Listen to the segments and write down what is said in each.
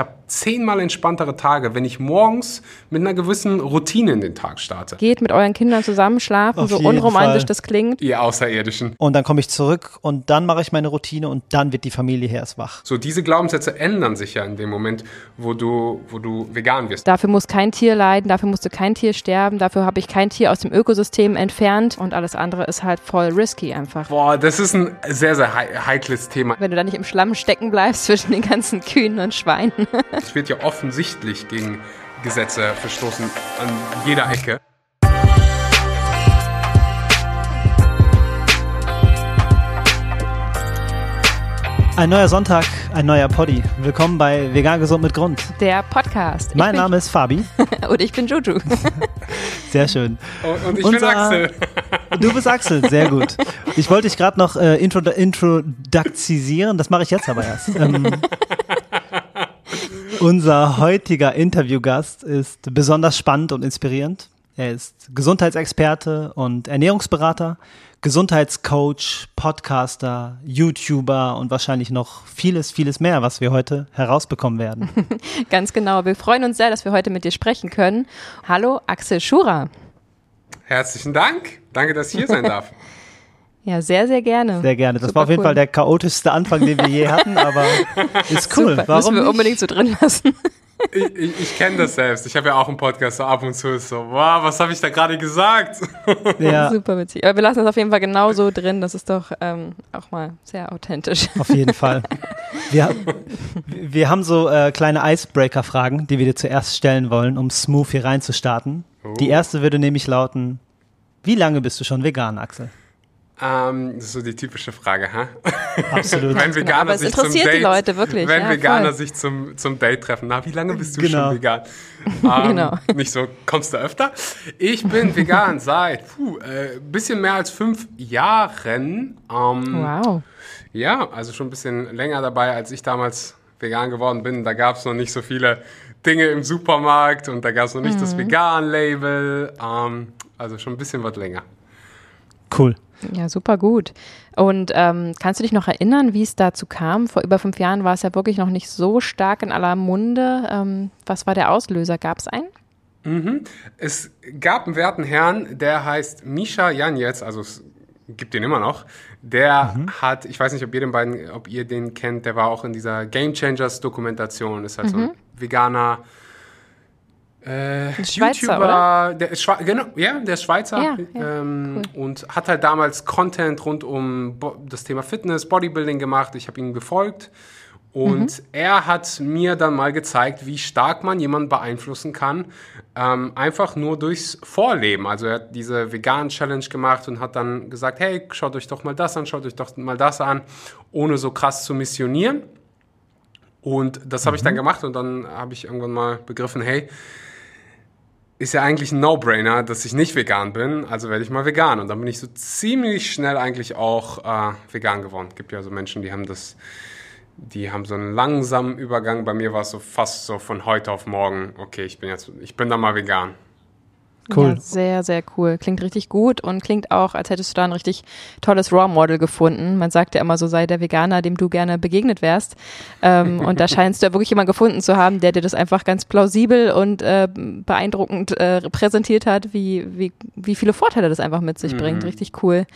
habe zehnmal entspanntere Tage, wenn ich morgens mit einer gewissen Routine in den Tag starte. Geht mit euren Kindern zusammen schlafen, Auf so unromantisch Fall. das klingt. Ihr Außerirdischen. Und dann komme ich zurück und dann mache ich meine Routine und dann wird die Familie hier erst wach. So, diese Glaubenssätze ändern sich ja in dem Moment, wo du, wo du vegan wirst. Dafür muss kein Tier leiden, dafür musste kein Tier sterben, dafür habe ich kein Tier aus dem Ökosystem entfernt und alles andere ist halt voll risky einfach. Boah, das ist ein sehr, sehr hei- heikles Thema. Wenn du da nicht im Schlamm stecken bleibst zwischen den ganzen Kühen und Schweinen. Es wird ja offensichtlich gegen Gesetze verstoßen an jeder Ecke. Ein neuer Sonntag, ein neuer Poddy. Willkommen bei Vegan Gesund mit Grund. Der Podcast. Mein Name ist Fabi. bin, und ich bin Juju. Sehr schön. Und, und ich bin Unser- Axel. Du bist Axel, sehr gut. Ich wollte dich gerade noch äh, intro introduzisieren, das mache ich jetzt aber erst. Ähm, unser heutiger Interviewgast ist besonders spannend und inspirierend. Er ist Gesundheitsexperte und Ernährungsberater, Gesundheitscoach, Podcaster, YouTuber und wahrscheinlich noch vieles, vieles mehr, was wir heute herausbekommen werden. Ganz genau. Wir freuen uns sehr, dass wir heute mit dir sprechen können. Hallo, Axel Schura. Herzlichen Dank. Danke, dass ich hier sein darf. Ja, sehr, sehr gerne. Sehr gerne. Das Super war auf jeden cool. Fall der chaotischste Anfang, den wir je hatten, aber ist cool. Super. Warum Müssen wir nicht? unbedingt so drin lassen. Ich, ich, ich kenne das selbst. Ich habe ja auch einen Podcast, so ab und zu ist so, wow, was habe ich da gerade gesagt? Ja, Super witzig. Aber wir lassen das auf jeden Fall genauso drin. Das ist doch ähm, auch mal sehr authentisch. auf jeden Fall. Wir, wir haben so äh, kleine Icebreaker-Fragen, die wir dir zuerst stellen wollen, um smooth hier reinzustarten. Die erste würde nämlich lauten, wie lange bist du schon vegan, Axel? Ähm, das ist so die typische Frage, hä? Absolut. Wenn Veganer aber es sich zum interessiert die Date, Leute wirklich, Wenn ja, Veganer voll. sich zum, zum Date treffen, na, wie lange bist du Genau. schon vegan? Ähm, Genau. Nicht so, kommst du öfter? Ich bin vegan seit puh, äh, bisschen mehr als fünf Jahren. Ähm, Wow. Ja, also schon ein bisschen länger dabei, als ich damals vegan geworden bin. Da gab es noch nicht so viele Dinge im Supermarkt und da gab es noch nicht Mhm. das Vegan-Label. Ähm, also schon ein bisschen was länger. Cool. Ja, super gut. Und ähm, kannst du dich noch erinnern, wie es dazu kam? Vor über fünf Jahren war es ja wirklich noch nicht so stark in aller Munde. Ähm, was war der Auslöser? Gab es einen? Es gab einen werten Herrn, der heißt Misha Janetz, also es gibt den immer noch. Der hat, ich weiß nicht, ob ihr den beiden, ob ihr den kennt, der war auch in dieser Game Changers Dokumentation, ist halt so ein veganer äh, Schweizer, YouTuber, oder? der Schwe genau, ja, der Schweizer Ja, ja, ähm, und hat halt damals Content rund um das Thema Fitness, Bodybuilding gemacht. Ich habe ihn gefolgt und er hat mir dann mal gezeigt, wie stark man jemanden beeinflussen kann, ähm, einfach nur durchs Vorleben. Also er hat diese vegan Challenge gemacht und hat dann gesagt, hey, schaut euch doch mal das an, schaut euch doch mal das an, ohne so krass zu missionieren. Und das habe ich dann gemacht und dann habe ich irgendwann mal begriffen, hey, ist ja eigentlich ein No-Brainer, dass ich nicht vegan bin, also werde ich mal vegan. Und dann bin ich so ziemlich schnell eigentlich auch äh, vegan geworden. Gibt ja so Menschen, die haben das, die haben so einen langsamen Übergang. Bei mir war es so fast so von heute auf morgen, okay, ich bin jetzt, ich bin dann mal vegan. Cool. Ja, sehr, sehr cool. Klingt richtig gut und klingt auch, als hättest du da ein richtig tolles Raw Model gefunden. Man sagt ja immer so, sei der Veganer, dem du gerne begegnet wärst. Ähm, und da scheinst du ja wirklich jemanden gefunden zu haben, der dir das einfach ganz plausibel und äh, beeindruckend äh, präsentiert hat, wie, wie, wie viele Vorteile das einfach mit sich bringt. Richtig cool.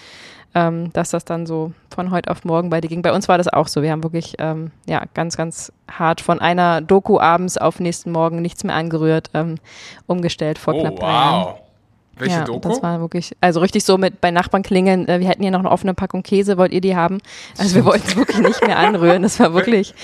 Ähm, dass das dann so von heute auf morgen bei dir ging. Bei uns war das auch so. Wir haben wirklich ähm, ja ganz, ganz hart von einer Doku abends auf nächsten Morgen nichts mehr angerührt, ähm, umgestellt vor Oh, knapp drei Jahren. wow. Welche ja, Doku? Das war wirklich, also richtig so mit bei Nachbarn klingeln, äh, wir hätten hier noch eine offene Packung Käse, wollt ihr die haben? Also wir wollten es wirklich nicht mehr anrühren. Das war wirklich,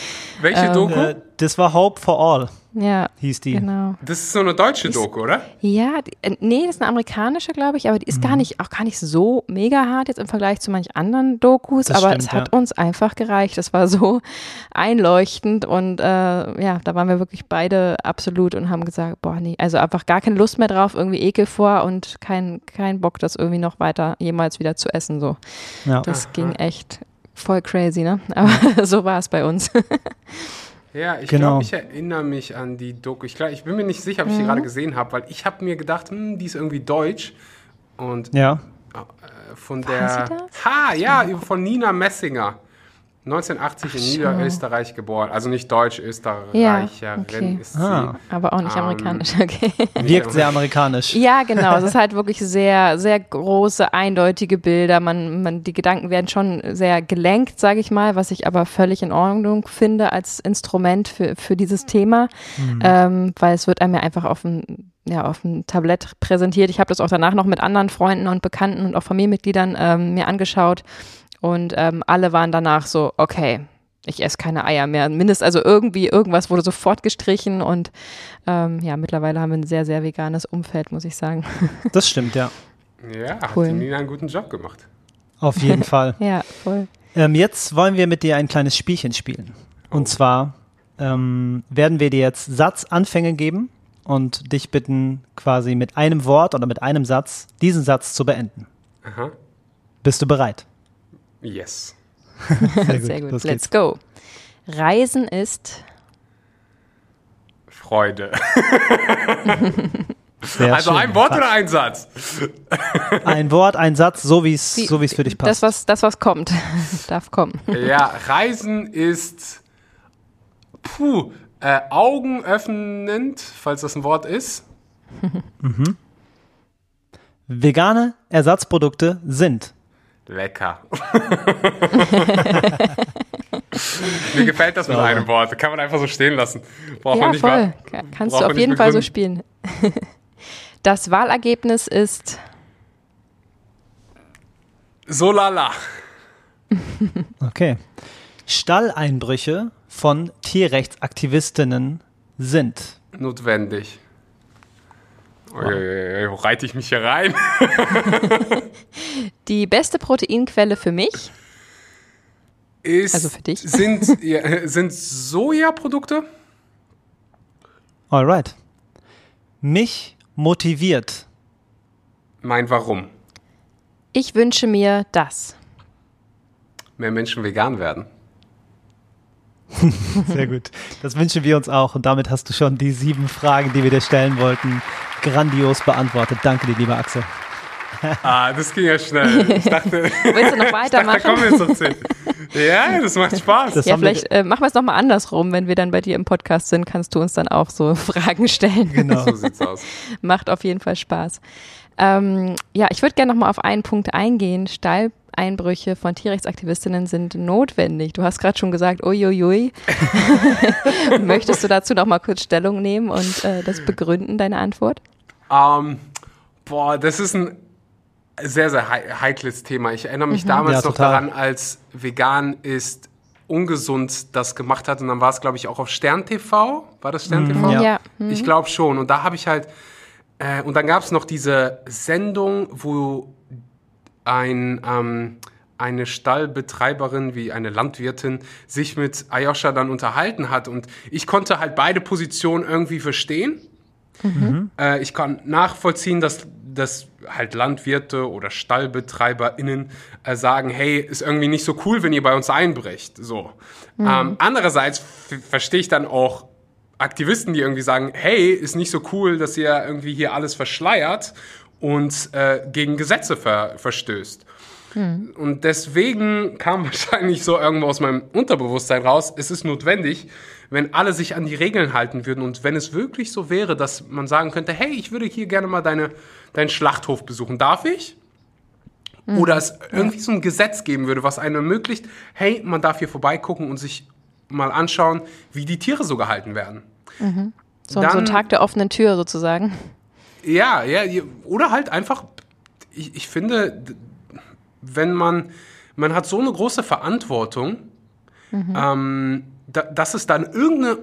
Welche ähm, Doku? Das war Hope for All, ja, hieß die. genau. Das ist so eine deutsche Doku, oder? Ja, die, äh, nee, das ist eine amerikanische, glaube ich, aber die ist Mhm. gar nicht, auch gar nicht so mega hart jetzt im Vergleich zu manch anderen Dokus, Das aber stimmt, es hat ja. uns einfach gereicht. Es war so einleuchtend und äh, ja, da waren wir wirklich beide absolut und haben gesagt, boah, nee, also einfach gar keine Lust mehr drauf, irgendwie Ekel vor und kein, kein Bock, das irgendwie noch weiter jemals wieder zu essen, so. Ja. Das ging echt voll crazy, ne? Aber so war es bei uns. Ja, ich Genau. glaube, ich erinnere mich an die Doku. Ich, glaub, ich bin mir nicht sicher, ob ich die gerade gesehen habe, weil ich habe mir gedacht, hm, die ist irgendwie deutsch. Und Ja. äh, von der. sie das? Ha, ja, von Nina Messinger. 1980 in Ach, schau. Niederösterreich geboren. Also nicht Deutsch, Österreicherin Ja, okay. ist Ah. Aber auch nicht Ähm, amerikanisch, okay. Wirkt sehr amerikanisch. Ja, genau. Es ist halt wirklich sehr, sehr große, eindeutige Bilder. Man, man, die Gedanken werden schon sehr gelenkt, sage ich mal, was ich aber völlig in Ordnung finde als Instrument für, für dieses Thema, ähm, weil es wird einem ja einfach auf dem, ja, auf dem Tablett präsentiert. Ich habe das auch danach noch mit anderen Freunden und Bekannten und auch Familienmitgliedern ähm, mir angeschaut und ähm, alle waren danach so, okay, ich esse keine Eier mehr. Mindest also irgendwie irgendwas wurde sofort gestrichen und ähm, ja, mittlerweile haben wir ein sehr, sehr veganes Umfeld, muss ich sagen. Das stimmt, ja. Ja, Cool. hat die Nina einen guten Job gemacht. Auf jeden Fall. Ja, voll. Ähm, jetzt wollen wir mit dir ein kleines Spielchen spielen. Und zwar ähm, werden wir dir jetzt Satzanfänge geben und dich bitten, quasi mit einem Wort oder mit einem Satz diesen Satz zu beenden. Aha. Bist du bereit? Yes. Sehr gut. los Let's geht's. go. Reisen ist Freude. Sehr also schön. ein Wort oder ein Satz? Ein Wort, ein Satz, so wie es Wie- so wie's für dich das, passt. was, das, was kommt. Darf kommen. Ja, Reisen ist puh, äh, augenöffnend, falls das ein Wort ist. Vegane Ersatzprodukte sind. Lecker. Mir gefällt das mit Sauber. einem Wort. Kann man einfach so stehen lassen. Braucht man Ja, nicht voll. mal- Ka- Kannst du man auf jeden Fall so begründen. spielen. Das Wahlergebnis ist So lala. Okay. Stalleinbrüche von Tierrechtsaktivistinnen sind. Notwendig. Uiuiui, Wo reite ich mich hier rein? die beste Proteinquelle für mich. Ist, Also für dich. Sind, ja, sind Sojaprodukte? Alright. Mich motiviert. Mein Warum. Ich wünsche mir das. Mehr Menschen vegan werden. Sehr gut. Das wünschen wir uns auch. Und damit hast du schon die sieben Fragen, die wir dir stellen wollten, grandios beantwortet. Danke dir, lieber Axel. Ah, das ging ja schnell. Ich dachte, Willst du noch da weitermachen? kommen wir jetzt noch zehn. Ja, das macht Spaß. Das Ja, vielleicht äh, machen wir es nochmal andersrum. Wenn wir dann bei dir im Podcast sind, kannst du uns dann auch so Fragen stellen. Genau. so sieht's aus. Macht auf jeden Fall Spaß. Ähm, ja, ich würde gerne nochmal auf einen Punkt eingehen. Stalleinbrüche von Tierrechtsaktivistinnen sind notwendig. Du hast gerade schon gesagt, uiuiui. Möchtest du dazu nochmal kurz Stellung nehmen und äh, das begründen, deine Antwort? Ähm, boah, das ist ein sehr, sehr hei- heikles Thema. Ich erinnere mich damals Ja, noch total. daran, als vegan ist ungesund das gemacht hat. Und dann war es, glaube ich, auch auf Stern TV. War das Stern TV? Ja. hm. Ich glaube schon. Und da habe ich halt, äh, und dann gab es noch diese Sendung, wo ein, ähm, eine Stallbetreiberin wie eine Landwirtin sich mit Ayosha dann unterhalten hat. Und ich konnte halt beide Positionen irgendwie verstehen. Äh, ich kann nachvollziehen, dass, dass halt Landwirte oder StallbetreiberInnen äh, sagen, hey, ist irgendwie nicht so cool, wenn ihr bei uns einbricht. So. Ähm, andererseits verstehe ich dann auch Aktivisten, die irgendwie sagen, hey, ist nicht so cool, dass ihr irgendwie hier alles verschleiert und äh, gegen Gesetze ver verstößt. Und deswegen kam wahrscheinlich so irgendwo aus meinem Unterbewusstsein raus, es ist notwendig, wenn alle sich an die Regeln halten würden und wenn es wirklich so wäre, dass man sagen könnte, hey, ich würde hier gerne mal deine, deinen Schlachthof besuchen, darf ich? Oder es irgendwie so ein Gesetz geben würde, was einem ermöglicht, hey, man darf hier vorbeigucken und sich mal anschauen, wie die Tiere so gehalten werden. So, so Dann- ein Tag der offenen Tür sozusagen. Ja, ja, oder halt einfach, ich, ich finde, wenn man, man hat so eine große Verantwortung, ähm, da, dass es dann irgendeine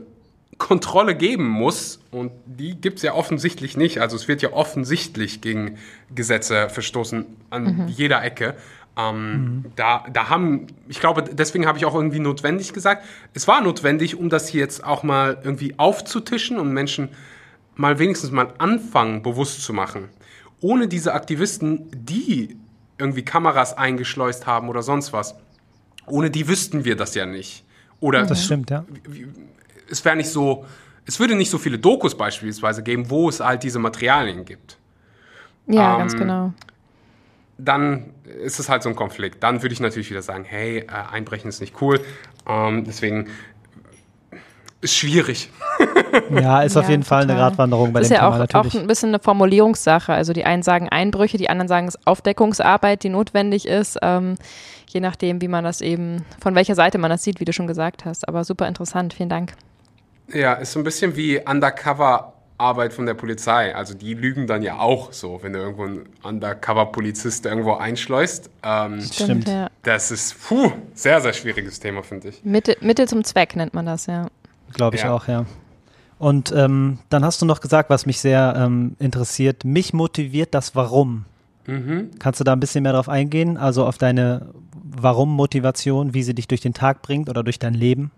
Kontrolle geben muss und die gibt es ja offensichtlich nicht. Also es wird ja offensichtlich gegen Gesetze verstoßen an jeder Ecke. Ähm, da, da haben, ich glaube, deswegen habe ich auch irgendwie notwendig gesagt. Es war notwendig, um das hier jetzt auch mal irgendwie aufzutischen und Menschen mal wenigstens mal anfangen, bewusst zu machen. Ohne diese Aktivisten, die irgendwie Kameras eingeschleust haben oder sonst was, ohne die wüssten wir das ja nicht. Oder Das stimmt, ja. es wäre nicht so, es würde nicht so viele Dokus beispielsweise geben, wo es halt diese Materialien gibt. Ja, Ähm, ganz genau. dann ist es halt so ein Konflikt. Dann würde ich natürlich wieder sagen, hey, äh, Einbrechen ist nicht cool. Ähm, deswegen ist schwierig. Ja, ist ja, auf jeden total. Fall eine Gratwanderung bei das dem ist ja Thema auch, natürlich. auch ein bisschen eine Formulierungssache. Also die einen sagen Einbrüche, die anderen sagen es ist Aufdeckungsarbeit, die notwendig ist. Ähm, je nachdem, wie man das eben, von welcher Seite man das sieht, wie du schon gesagt hast. Aber super interessant, vielen Dank. Ja, ist so ein bisschen wie Undercover Arbeit von der Polizei. Also die lügen dann ja auch so, wenn du irgendwo einen Undercover-Polizist irgendwo einschleust. Ähm, Stimmt, ja. Das ist puh, sehr, sehr schwieriges Thema, finde ich. Mittel, Mittel zum Zweck nennt man das, ja. Glaube ich Ja. auch, ja. Und ähm, dann hast du noch gesagt, was mich sehr ähm, interessiert. Mich motiviert das Warum. Mhm. Kannst du da ein bisschen mehr drauf eingehen? Also auf deine Warum-Motivation, wie sie dich durch den Tag bringt oder durch dein Leben?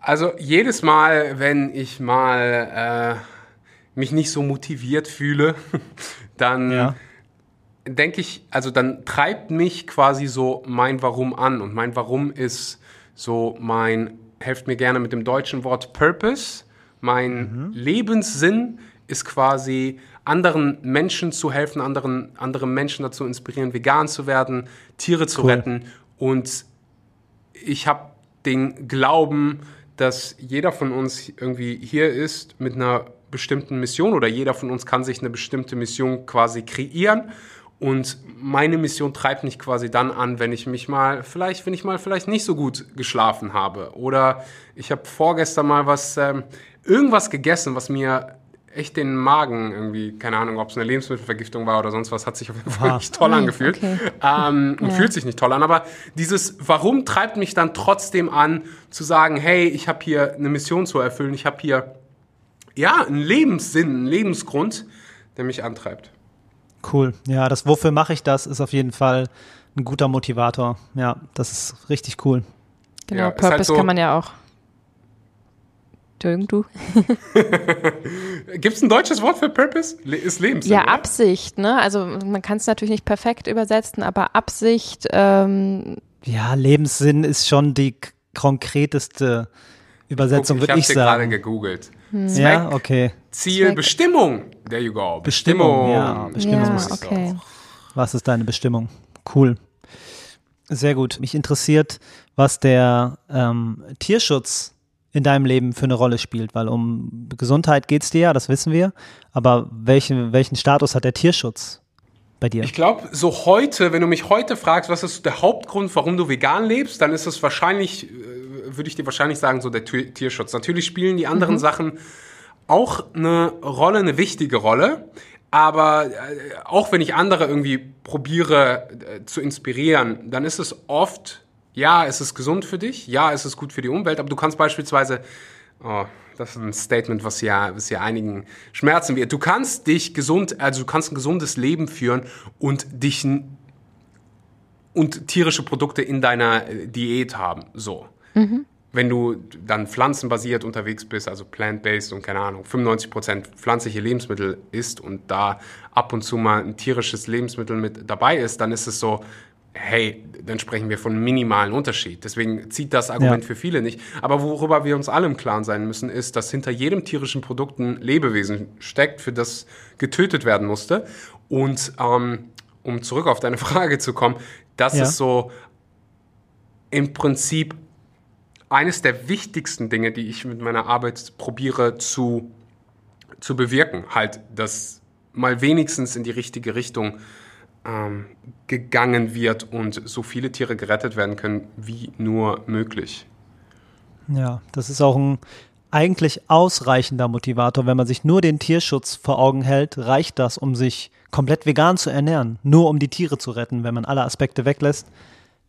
Also jedes Mal, wenn ich mal äh, mich nicht so motiviert fühle, dann Ja. denke ich, also dann treibt mich quasi so mein Warum an. Und mein Warum ist so mein, helft mir gerne mit dem deutschen Wort Purpose. Mein Lebenssinn ist quasi anderen Menschen zu helfen, anderen, andere Menschen dazu inspirieren, vegan zu werden, Tiere zu Cool. retten. Und ich habe den Glauben, dass jeder von uns irgendwie hier ist mit einer bestimmten Mission oder jeder von uns kann sich eine bestimmte Mission quasi kreieren. Und meine Mission treibt mich quasi dann an, wenn ich mich mal, vielleicht, wenn ich mal vielleicht nicht so gut geschlafen habe. Oder ich habe vorgestern mal was, ähm, irgendwas gegessen, was mir echt den Magen irgendwie, keine Ahnung, ob es eine Lebensmittelvergiftung war oder sonst was, hat sich auf jeden Fall nicht toll angefühlt. okay. Ähm, und Ja. fühlt sich nicht toll an. Aber dieses Warum treibt mich dann trotzdem an, zu sagen, hey, ich habe hier eine Mission zu erfüllen, ich habe hier ja einen Lebenssinn, einen Lebensgrund, der mich antreibt. Cool. Ja, das Wofür mache ich das ist auf jeden Fall ein guter Motivator. Ja, das ist richtig cool. Genau, Ja, ist Purpose halt so- kann man ja auch. Entschuldigung, du? Gibt es ein deutsches Wort für Purpose? Le ist Lebenssinn. Ja, oder? Absicht, ne? Also man kann es natürlich nicht perfekt übersetzen, aber Absicht, ähm, Ja, Lebenssinn ist schon die konkreteste Übersetzung, Guck, würde ich ich habe gerade sagen. gegoogelt. Ja, Zweck, okay. Ziel, Zweck. Bestimmung. There you go. Bestimmung, ja, Bestimmung ja, ist es okay. Was ist deine Bestimmung? Cool. Sehr gut. Mich interessiert, was der ähm, Tierschutz in deinem Leben für eine Rolle spielt, weil um Gesundheit geht es dir ja, das wissen wir. Aber welchen, welchen Status hat der Tierschutz bei dir? Ich glaube, so heute, wenn du mich heute fragst, was ist der Hauptgrund, warum du vegan lebst, dann ist es wahrscheinlich, äh, würde ich dir wahrscheinlich sagen, so der Tierschutz. Natürlich spielen die anderen Sachen auch eine Rolle, eine wichtige Rolle. Aber äh, auch wenn ich andere irgendwie probiere äh, zu inspirieren, dann ist es oft, ja, es ist gesund für dich, ja, es ist gut für die Umwelt, aber du kannst beispielsweise, oh, das ist ein Statement, was ja, was ja einigen schmerzen wird. Du kannst dich gesund, also du kannst ein gesundes Leben führen und dich und tierische Produkte in deiner äh, Diät haben. So. Wenn du dann pflanzenbasiert unterwegs bist, also plant-based und keine Ahnung, 95% pflanzliche Lebensmittel isst und da ab und zu mal ein tierisches Lebensmittel mit dabei ist, dann ist es so, hey, dann sprechen wir von minimalen Unterschied. Deswegen zieht das Argument Ja. für viele nicht. Aber worüber wir uns alle im Klaren sein müssen, ist, dass hinter jedem tierischen Produkt ein Lebewesen steckt, für das getötet werden musste. Und ähm, um zurück auf deine Frage zu kommen, das Ja. ist so im Prinzip eines der wichtigsten Dinge, die ich mit meiner Arbeit probiere zu, zu bewirken. Halt, dass mal wenigstens in die richtige Richtung ähm, gegangen wird und so viele Tiere gerettet werden können, wie nur möglich. Ja, das ist auch ein eigentlich ausreichender Motivator. Wenn man sich nur den Tierschutz vor Augen hält, reicht das, um sich komplett vegan zu ernähren. Nur um die Tiere zu retten. Wenn man alle Aspekte weglässt,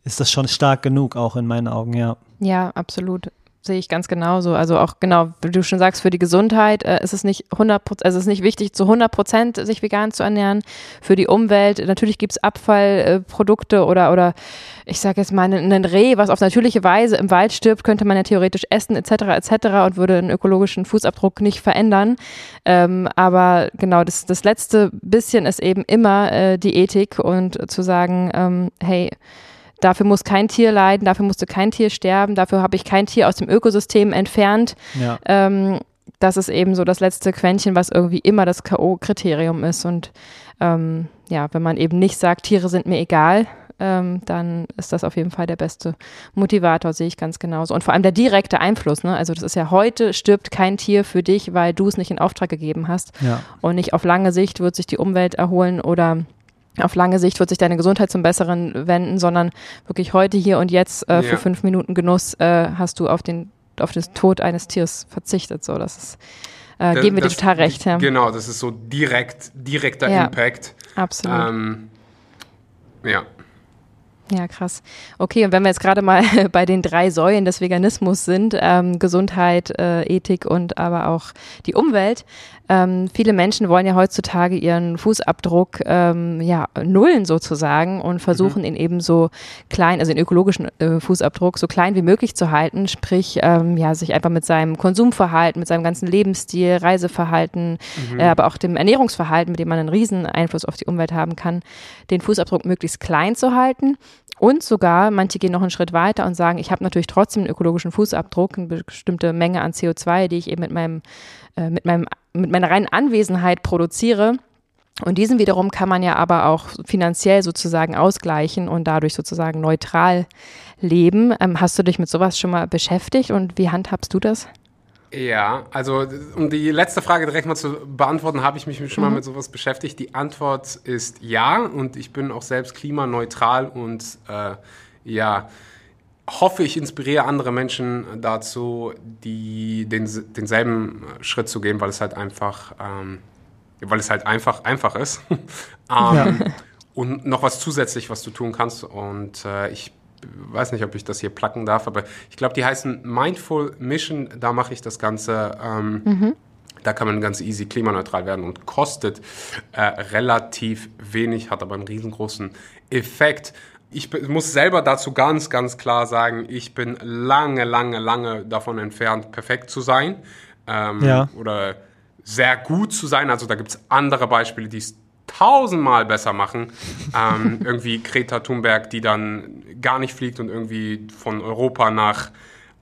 ist das schon stark genug, auch in meinen Augen, ja. Ja, absolut. Sehe ich ganz genauso. Also auch genau, wie du schon sagst, für die Gesundheit äh, ist es nicht 100 also es ist nicht wichtig, zu 100 Prozent sich vegan zu ernähren. Für die Umwelt, natürlich gibt es Abfallprodukte oder, oder ich sage jetzt mal, ein Reh, was auf natürliche Weise im Wald stirbt, könnte man ja theoretisch essen etc. etc. und würde einen ökologischen Fußabdruck nicht verändern. Ähm, aber genau, das, das letzte bisschen ist eben immer äh, die Ethik und zu sagen, ähm, hey, Dafür muss kein Tier leiden, dafür musste kein Tier sterben, dafür habe ich kein Tier aus dem Ökosystem entfernt. Ja, Ähm, das ist eben so das letzte Quäntchen, was irgendwie immer das K.O.-Kriterium ist. Und ähm, ja, wenn man eben nicht sagt, Tiere sind mir egal, ähm, dann ist das auf jeden Fall der beste Motivator, sehe ich ganz genauso. Und vor allem der direkte Einfluss, ne? Also das ist ja heute stirbt kein Tier für dich, weil du es nicht in Auftrag gegeben hast. Ja. Und nicht auf lange Sicht wird sich die Umwelt erholen oder auf lange Sicht wird sich deine Gesundheit zum Besseren wenden, sondern wirklich heute, hier und jetzt äh, für ja. fünf Minuten Genuss äh, hast du auf den auf den Tod eines Tiers verzichtet. So, das ist, äh, das, geben wir dir total recht. Ja. Genau, das ist so direkt, direkter ja, Impact. Absolut. Ähm, ja. Ja, krass. Okay, und wenn wir jetzt gerade mal bei den drei Säulen des Veganismus sind, ähm, Gesundheit, äh, Ethik und aber auch die Umwelt, ähm, viele Menschen wollen ja heutzutage ihren Fußabdruck ähm, ja nullen sozusagen und versuchen mhm. ihn eben so klein, also den ökologischen äh, Fußabdruck so klein wie möglich zu halten, sprich ähm, ja sich einfach mit seinem Konsumverhalten, mit seinem ganzen Lebensstil, Reiseverhalten, mhm. äh, aber auch dem Ernährungsverhalten, mit dem man einen riesen Einfluss auf die Umwelt haben kann, den Fußabdruck möglichst klein zu halten. Und sogar, manche gehen noch einen Schritt weiter und sagen, ich habe natürlich trotzdem einen ökologischen Fußabdruck, eine bestimmte Menge an CO2, die ich eben mit meinem, äh, mit meinem mit meiner reinen Anwesenheit produziere. Und diesen wiederum kann man ja aber auch finanziell sozusagen ausgleichen und dadurch sozusagen neutral leben. Ähm, hast du dich mit sowas schon mal beschäftigt und wie handhabst du das? Ja, also um die letzte Frage direkt mal zu beantworten, habe ich mich schon mhm. mal mit sowas beschäftigt. Die Antwort ist ja und ich bin auch selbst klimaneutral und äh, ja, hoffe, ich inspiriere andere Menschen dazu, die den, denselben Schritt zu gehen, weil es halt einfach, ähm, weil es halt einfach einfach ist. ähm, ja. Und noch was zusätzlich, was du tun kannst. Und äh, ich weiß nicht, ob ich das hier placken darf, aber ich glaube, die heißen Mindful Mission. Da mache ich das Ganze. Ähm, mhm. Da kann man ganz easy klimaneutral werden und kostet äh, relativ wenig, hat aber einen riesengroßen Effekt ich muss selber dazu ganz, ganz klar sagen, ich bin lange, lange, lange davon entfernt, perfekt zu sein. Ähm, ja. Oder sehr gut zu sein. Also da gibt es andere Beispiele, die es tausendmal besser machen. ähm, irgendwie Greta Thunberg, die dann gar nicht fliegt und irgendwie von Europa nach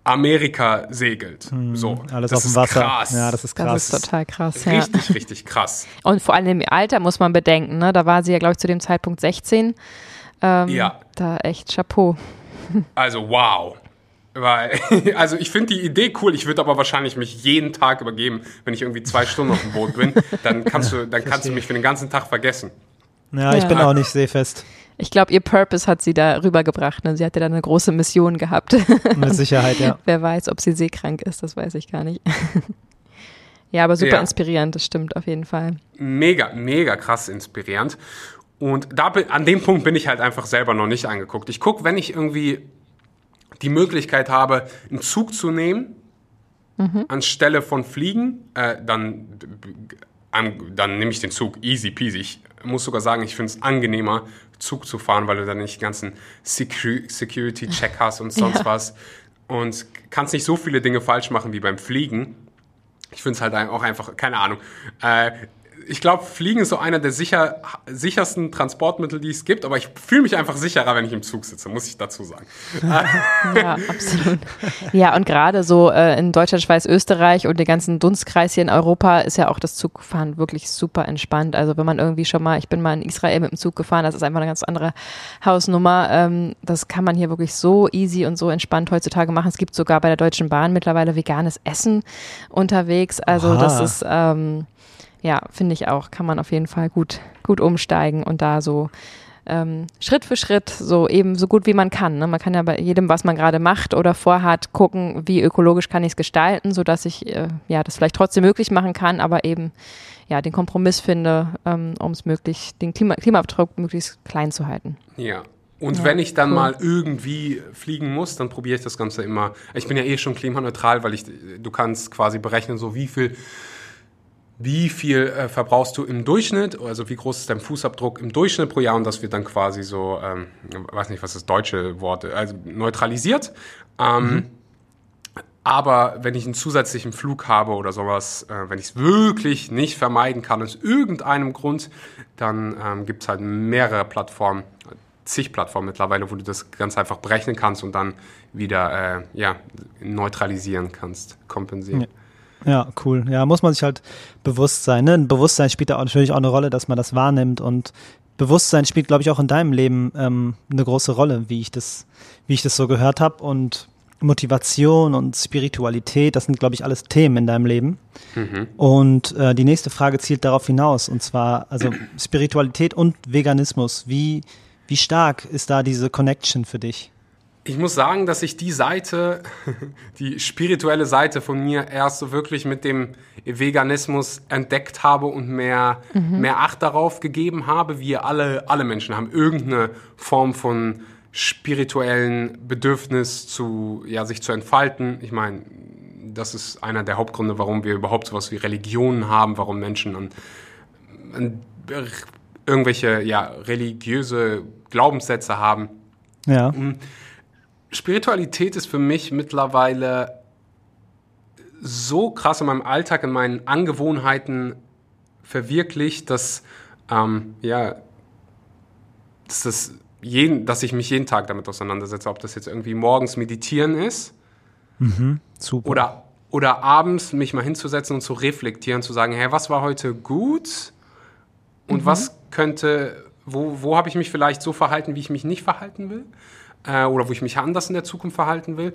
Amerika segelt. Hm, so, alles auf dem Wasser. Krass. Ja, das ist krass. Das ist total krass. Richtig, ja. richtig krass. Und vor allem im Alter muss man bedenken, ne? Da war sie ja, glaube ich, zu dem Zeitpunkt 16. Ähm, ja. Da echt Chapeau. Also wow. Weil, also ich finde die Idee cool, ich würde aber wahrscheinlich mich jeden Tag übergeben, wenn ich irgendwie zwei Stunden auf dem Boot bin, dann kannst du, dann kannst du mich für den ganzen Tag vergessen. Ja, ich ja. bin auch nicht seefest. Ich glaube, ihr Purpose hat sie da rübergebracht. Ne? Sie hatte da eine große Mission gehabt. Mit Sicherheit, ja. Wer weiß, ob sie seekrank ist, das weiß ich gar nicht. ja, aber super ja. inspirierend, das stimmt auf jeden Fall. Mega, mega krass inspirierend. Und da, an dem Punkt bin ich halt einfach selber noch nicht angeguckt. Ich gucke, wenn ich irgendwie die Möglichkeit habe, einen Zug zu nehmen, mhm. anstelle von Fliegen, äh, dann, dann nehme ich den Zug easy peasy. Ich muss sogar sagen, ich finde es angenehmer, Zug zu fahren, weil du dann nicht den ganzen Security-Check hast und sonst ja. was. Und kannst nicht so viele Dinge falsch machen wie beim Fliegen. Ich finde es halt auch einfach, keine Ahnung. Äh, ich glaube, Fliegen ist so einer der sicher, sichersten Transportmittel, die es gibt, aber ich fühle mich einfach sicherer, wenn ich im Zug sitze, muss ich dazu sagen. ja, absolut. Ja, und gerade so äh, in Deutschland, Schweiz, Österreich und den ganzen Dunstkreis hier in Europa ist ja auch das Zugfahren wirklich super entspannt. Also wenn man irgendwie schon mal, ich bin mal in Israel mit dem Zug gefahren, das ist einfach eine ganz andere Hausnummer. Ähm, das kann man hier wirklich so easy und so entspannt heutzutage machen. Es gibt sogar bei der Deutschen Bahn mittlerweile veganes Essen unterwegs. Also Aha. das ist ähm, ja, finde ich auch, kann man auf jeden Fall gut, gut umsteigen und da so ähm, Schritt für Schritt so eben so gut wie man kann. Ne? Man kann ja bei jedem, was man gerade macht oder vorhat, gucken, wie ökologisch kann ich es gestalten, sodass ich äh, ja das vielleicht trotzdem möglich machen kann, aber eben ja den Kompromiss finde, ähm, um es möglich, den Klima Klimaabdruck möglichst klein zu halten. Ja. Und ja, wenn ich dann cool. mal irgendwie fliegen muss, dann probiere ich das Ganze immer. Ich bin ja eh schon klimaneutral, weil ich, du kannst quasi berechnen, so wie viel wie viel äh, verbrauchst du im Durchschnitt, also wie groß ist dein Fußabdruck im Durchschnitt pro Jahr und das wird dann quasi so, ähm, weiß nicht, was das deutsche Wort, also neutralisiert. Ähm, mhm. Aber wenn ich einen zusätzlichen Flug habe oder sowas, äh, wenn ich es wirklich nicht vermeiden kann aus irgendeinem Grund, dann ähm, gibt es halt mehrere Plattformen, zig Plattformen mittlerweile, wo du das ganz einfach berechnen kannst und dann wieder äh, ja, neutralisieren kannst, kompensieren. Ja. Ja, cool. Ja, muss man sich halt bewusst sein. Ne? Bewusstsein spielt da auch natürlich auch eine Rolle, dass man das wahrnimmt und Bewusstsein spielt, glaube ich, auch in deinem Leben ähm, eine große Rolle, wie ich das, wie ich das so gehört habe. Und Motivation und Spiritualität, das sind, glaube ich, alles Themen in deinem Leben. Mhm. Und äh, die nächste Frage zielt darauf hinaus, und zwar also Spiritualität und Veganismus. Wie, wie stark ist da diese Connection für dich? Ich muss sagen, dass ich die Seite, die spirituelle Seite von mir erst so wirklich mit dem Veganismus entdeckt habe und mehr, mhm. mehr Acht darauf gegeben habe. Wir alle, alle Menschen haben irgendeine Form von spirituellen Bedürfnis zu, ja, sich zu entfalten. Ich meine, das ist einer der Hauptgründe, warum wir überhaupt sowas wie Religionen haben, warum Menschen an, an irgendwelche, ja, religiöse Glaubenssätze haben. Ja. Spiritualität ist für mich mittlerweile so krass in meinem Alltag, in meinen Angewohnheiten verwirklicht, dass, ähm, ja, dass, das jeden, dass ich mich jeden Tag damit auseinandersetze, ob das jetzt irgendwie morgens meditieren ist mhm, super. Oder, oder abends mich mal hinzusetzen und zu reflektieren, zu sagen, hey, was war heute gut und mhm. was könnte, wo, wo habe ich mich vielleicht so verhalten, wie ich mich nicht verhalten will? Äh, oder wo ich mich anders in der Zukunft verhalten will.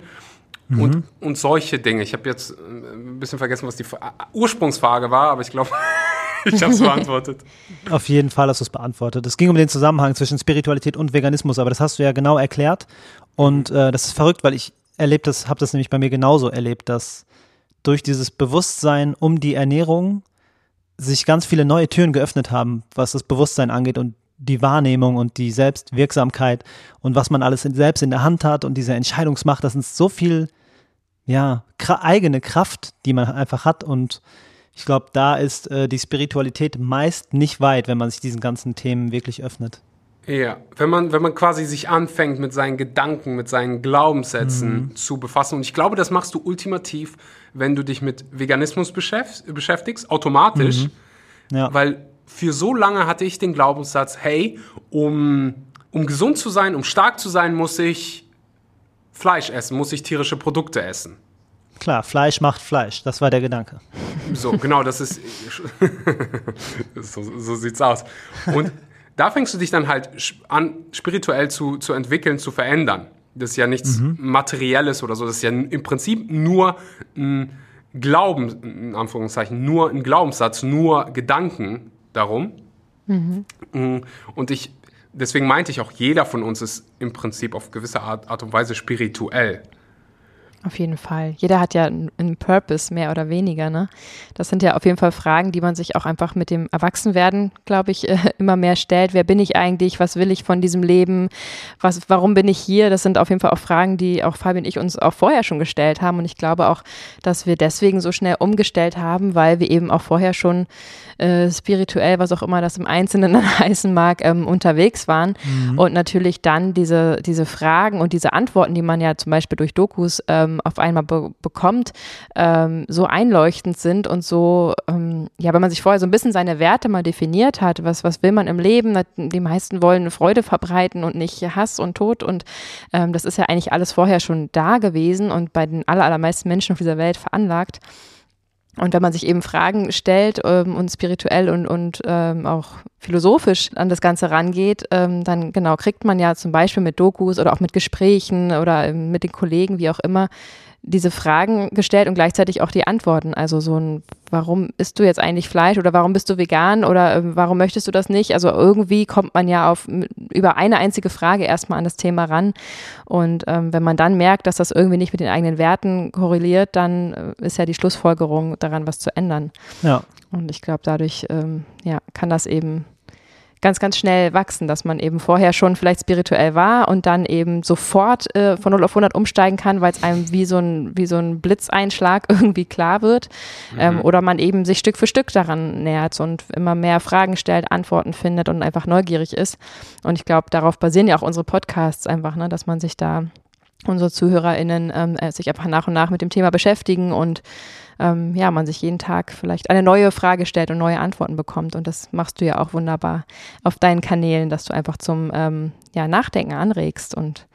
Mhm. Und, und solche Dinge. Ich habe jetzt äh, ein bisschen vergessen, was die Ursprungsfrage war, aber ich glaube, ich habe es beantwortet. Auf jeden Fall hast du es beantwortet. Es ging um den Zusammenhang zwischen Spiritualität und Veganismus, aber das hast du ja genau erklärt. Und äh, das ist verrückt, weil ich erlebt das, habe das nämlich bei mir genauso erlebt, dass durch dieses Bewusstsein um die Ernährung sich ganz viele neue Türen geöffnet haben, was das Bewusstsein angeht und die Wahrnehmung und die Selbstwirksamkeit und was man alles selbst in der Hand hat und diese Entscheidungsmacht, das ist so viel, ja, eigene Kraft, die man einfach hat und ich glaube, da ist äh, die Spiritualität meist nicht weit, wenn man sich diesen ganzen Themen wirklich öffnet. Ja, wenn man, wenn man quasi sich anfängt, mit seinen Gedanken, mit seinen Glaubenssätzen mhm. zu befassen. Und ich glaube, das machst du ultimativ, wenn du dich mit Veganismus beschäftigst, automatisch. Mhm. Ja. Weil für so lange hatte ich den Glaubenssatz, hey, um, um gesund zu sein, um stark zu sein, muss ich Fleisch essen, muss ich tierische Produkte essen. Klar, Fleisch macht Fleisch, das war der Gedanke. So, genau, das ist, so, so sieht's aus. Und da fängst du dich dann halt an, spirituell zu, zu entwickeln, zu verändern. Das ist ja nichts mhm. Materielles oder so, das ist ja im Prinzip nur ein Glauben, in Anführungszeichen, nur ein Glaubenssatz, nur Gedanken, darum. Mhm. Und ich, deswegen meinte ich auch, jeder von uns ist im Prinzip auf gewisse Art, Art und Weise spirituell. Auf jeden Fall. Jeder hat ja einen Purpose, mehr oder weniger. Ne? Das sind ja auf jeden Fall Fragen, die man sich auch einfach mit dem Erwachsenwerden, glaube ich, äh, immer mehr stellt. Wer bin ich eigentlich? Was will ich von diesem Leben? Was, warum bin ich hier? Das sind auf jeden Fall auch Fragen, die auch Fabi und ich uns auch vorher schon gestellt haben. Und ich glaube auch, dass wir deswegen so schnell umgestellt haben, weil wir eben auch vorher schon äh, spirituell, was auch immer das im Einzelnen heißen mag, ähm, unterwegs waren. Mhm. Und natürlich dann diese, diese Fragen und diese Antworten, die man ja zum Beispiel durch Dokus ähm, auf einmal be bekommt, ähm, so einleuchtend sind und so, ähm, ja, wenn man sich vorher so ein bisschen seine Werte mal definiert hat, was, was will man im Leben? Die meisten wollen Freude verbreiten und nicht Hass und Tod und ähm, das ist ja eigentlich alles vorher schon da gewesen und bei den aller, allermeisten Menschen auf dieser Welt veranlagt. Und wenn man sich eben Fragen stellt ähm, und spirituell und, und ähm, auch philosophisch an das Ganze rangeht, ähm, dann genau kriegt man ja zum Beispiel mit Dokus oder auch mit Gesprächen oder ähm, mit den Kollegen, wie auch immer, diese Fragen gestellt und gleichzeitig auch die Antworten. Also so ein, warum isst du jetzt eigentlich Fleisch oder warum bist du vegan oder äh, warum möchtest du das nicht? Also irgendwie kommt man ja auf über eine einzige Frage erstmal an das Thema ran. Und ähm, wenn man dann merkt, dass das irgendwie nicht mit den eigenen Werten korreliert, dann äh, ist ja die Schlussfolgerung daran, was zu ändern. Ja. Und ich glaube, dadurch ähm, ja, kann das eben ganz, ganz schnell wachsen, dass man eben vorher schon vielleicht spirituell war und dann eben sofort äh, von 0 auf 100 umsteigen kann, weil es einem wie so ein, wie so ein Blitzeinschlag irgendwie klar wird. Mhm. Ähm, oder man eben sich Stück für Stück daran nähert und immer mehr Fragen stellt, Antworten findet und einfach neugierig ist. Und ich glaube, darauf basieren ja auch unsere Podcasts einfach, ne, dass man sich da unsere ZuhörerInnen ähm, äh, sich einfach nach und nach mit dem Thema beschäftigen und ähm, ja, man sich jeden Tag vielleicht eine neue Frage stellt und neue Antworten bekommt. Und das machst du ja auch wunderbar auf deinen Kanälen, dass du einfach zum ähm, ja, Nachdenken anregst und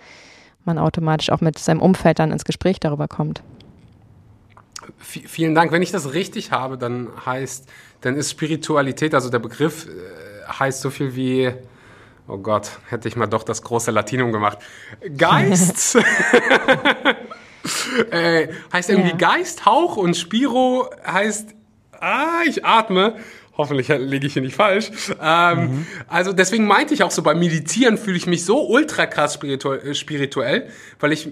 man automatisch auch mit seinem Umfeld dann ins Gespräch darüber kommt. V vielen Dank. Wenn ich das richtig habe, dann heißt, dann ist Spiritualität, also der Begriff äh, heißt so viel wie, oh Gott, hätte ich mal doch das große Latinum gemacht. Geist äh, heißt irgendwie ja. Geist, Hauch und Spiro heißt, ah, ich atme. Hoffentlich lege ich hier nicht falsch. Ähm, mhm. Also deswegen meinte ich auch so, beim Meditieren fühle ich mich so ultra krass spirituell, äh, spirituell weil ich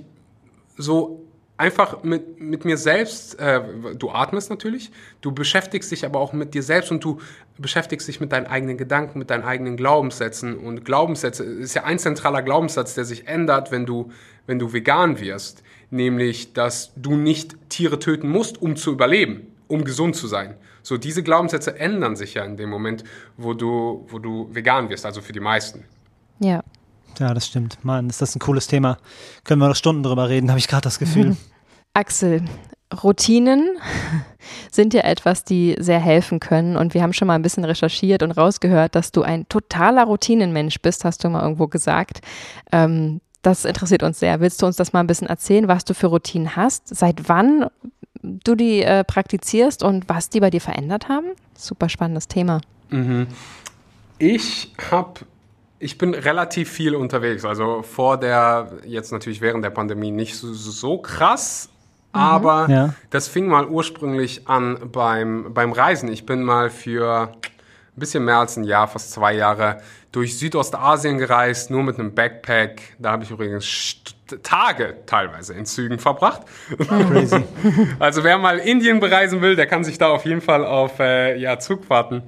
so einfach mit, mit mir selbst, äh, du atmest natürlich, du beschäftigst dich aber auch mit dir selbst und du beschäftigst dich mit deinen eigenen Gedanken, mit deinen eigenen Glaubenssätzen. Und Glaubenssätze ist ja ein zentraler Glaubenssatz, der sich ändert, wenn du, wenn du vegan wirst. Nämlich, dass du nicht Tiere töten musst, um zu überleben, um gesund zu sein. So, diese Glaubenssätze ändern sich ja in dem Moment, wo du, wo du vegan wirst, also für die meisten. Ja. Ja, das stimmt. Mann, ist das ein cooles Thema. Können wir noch Stunden drüber reden, habe ich gerade das Gefühl. Axel, Routinen sind ja etwas, die sehr helfen können. Und wir haben schon mal ein bisschen recherchiert und rausgehört, dass du ein totaler Routinenmensch bist, hast du mal irgendwo gesagt. Ähm, das interessiert uns sehr. Willst du uns das mal ein bisschen erzählen, was du für Routinen hast? Seit wann du die äh, praktizierst und was die bei dir verändert haben? Super spannendes Thema. Mhm. Ich habe ich bin relativ viel unterwegs. Also vor der, jetzt natürlich während der Pandemie nicht so, so krass, mhm. aber ja. das fing mal ursprünglich an beim, beim Reisen. Ich bin mal für ein bisschen mehr als ein Jahr, fast zwei Jahre, durch Südostasien gereist, nur mit einem Backpack. Da habe ich übrigens Tage teilweise in Zügen verbracht. Crazy. also wer mal Indien bereisen will, der kann sich da auf jeden Fall auf äh, ja, Zugfahrten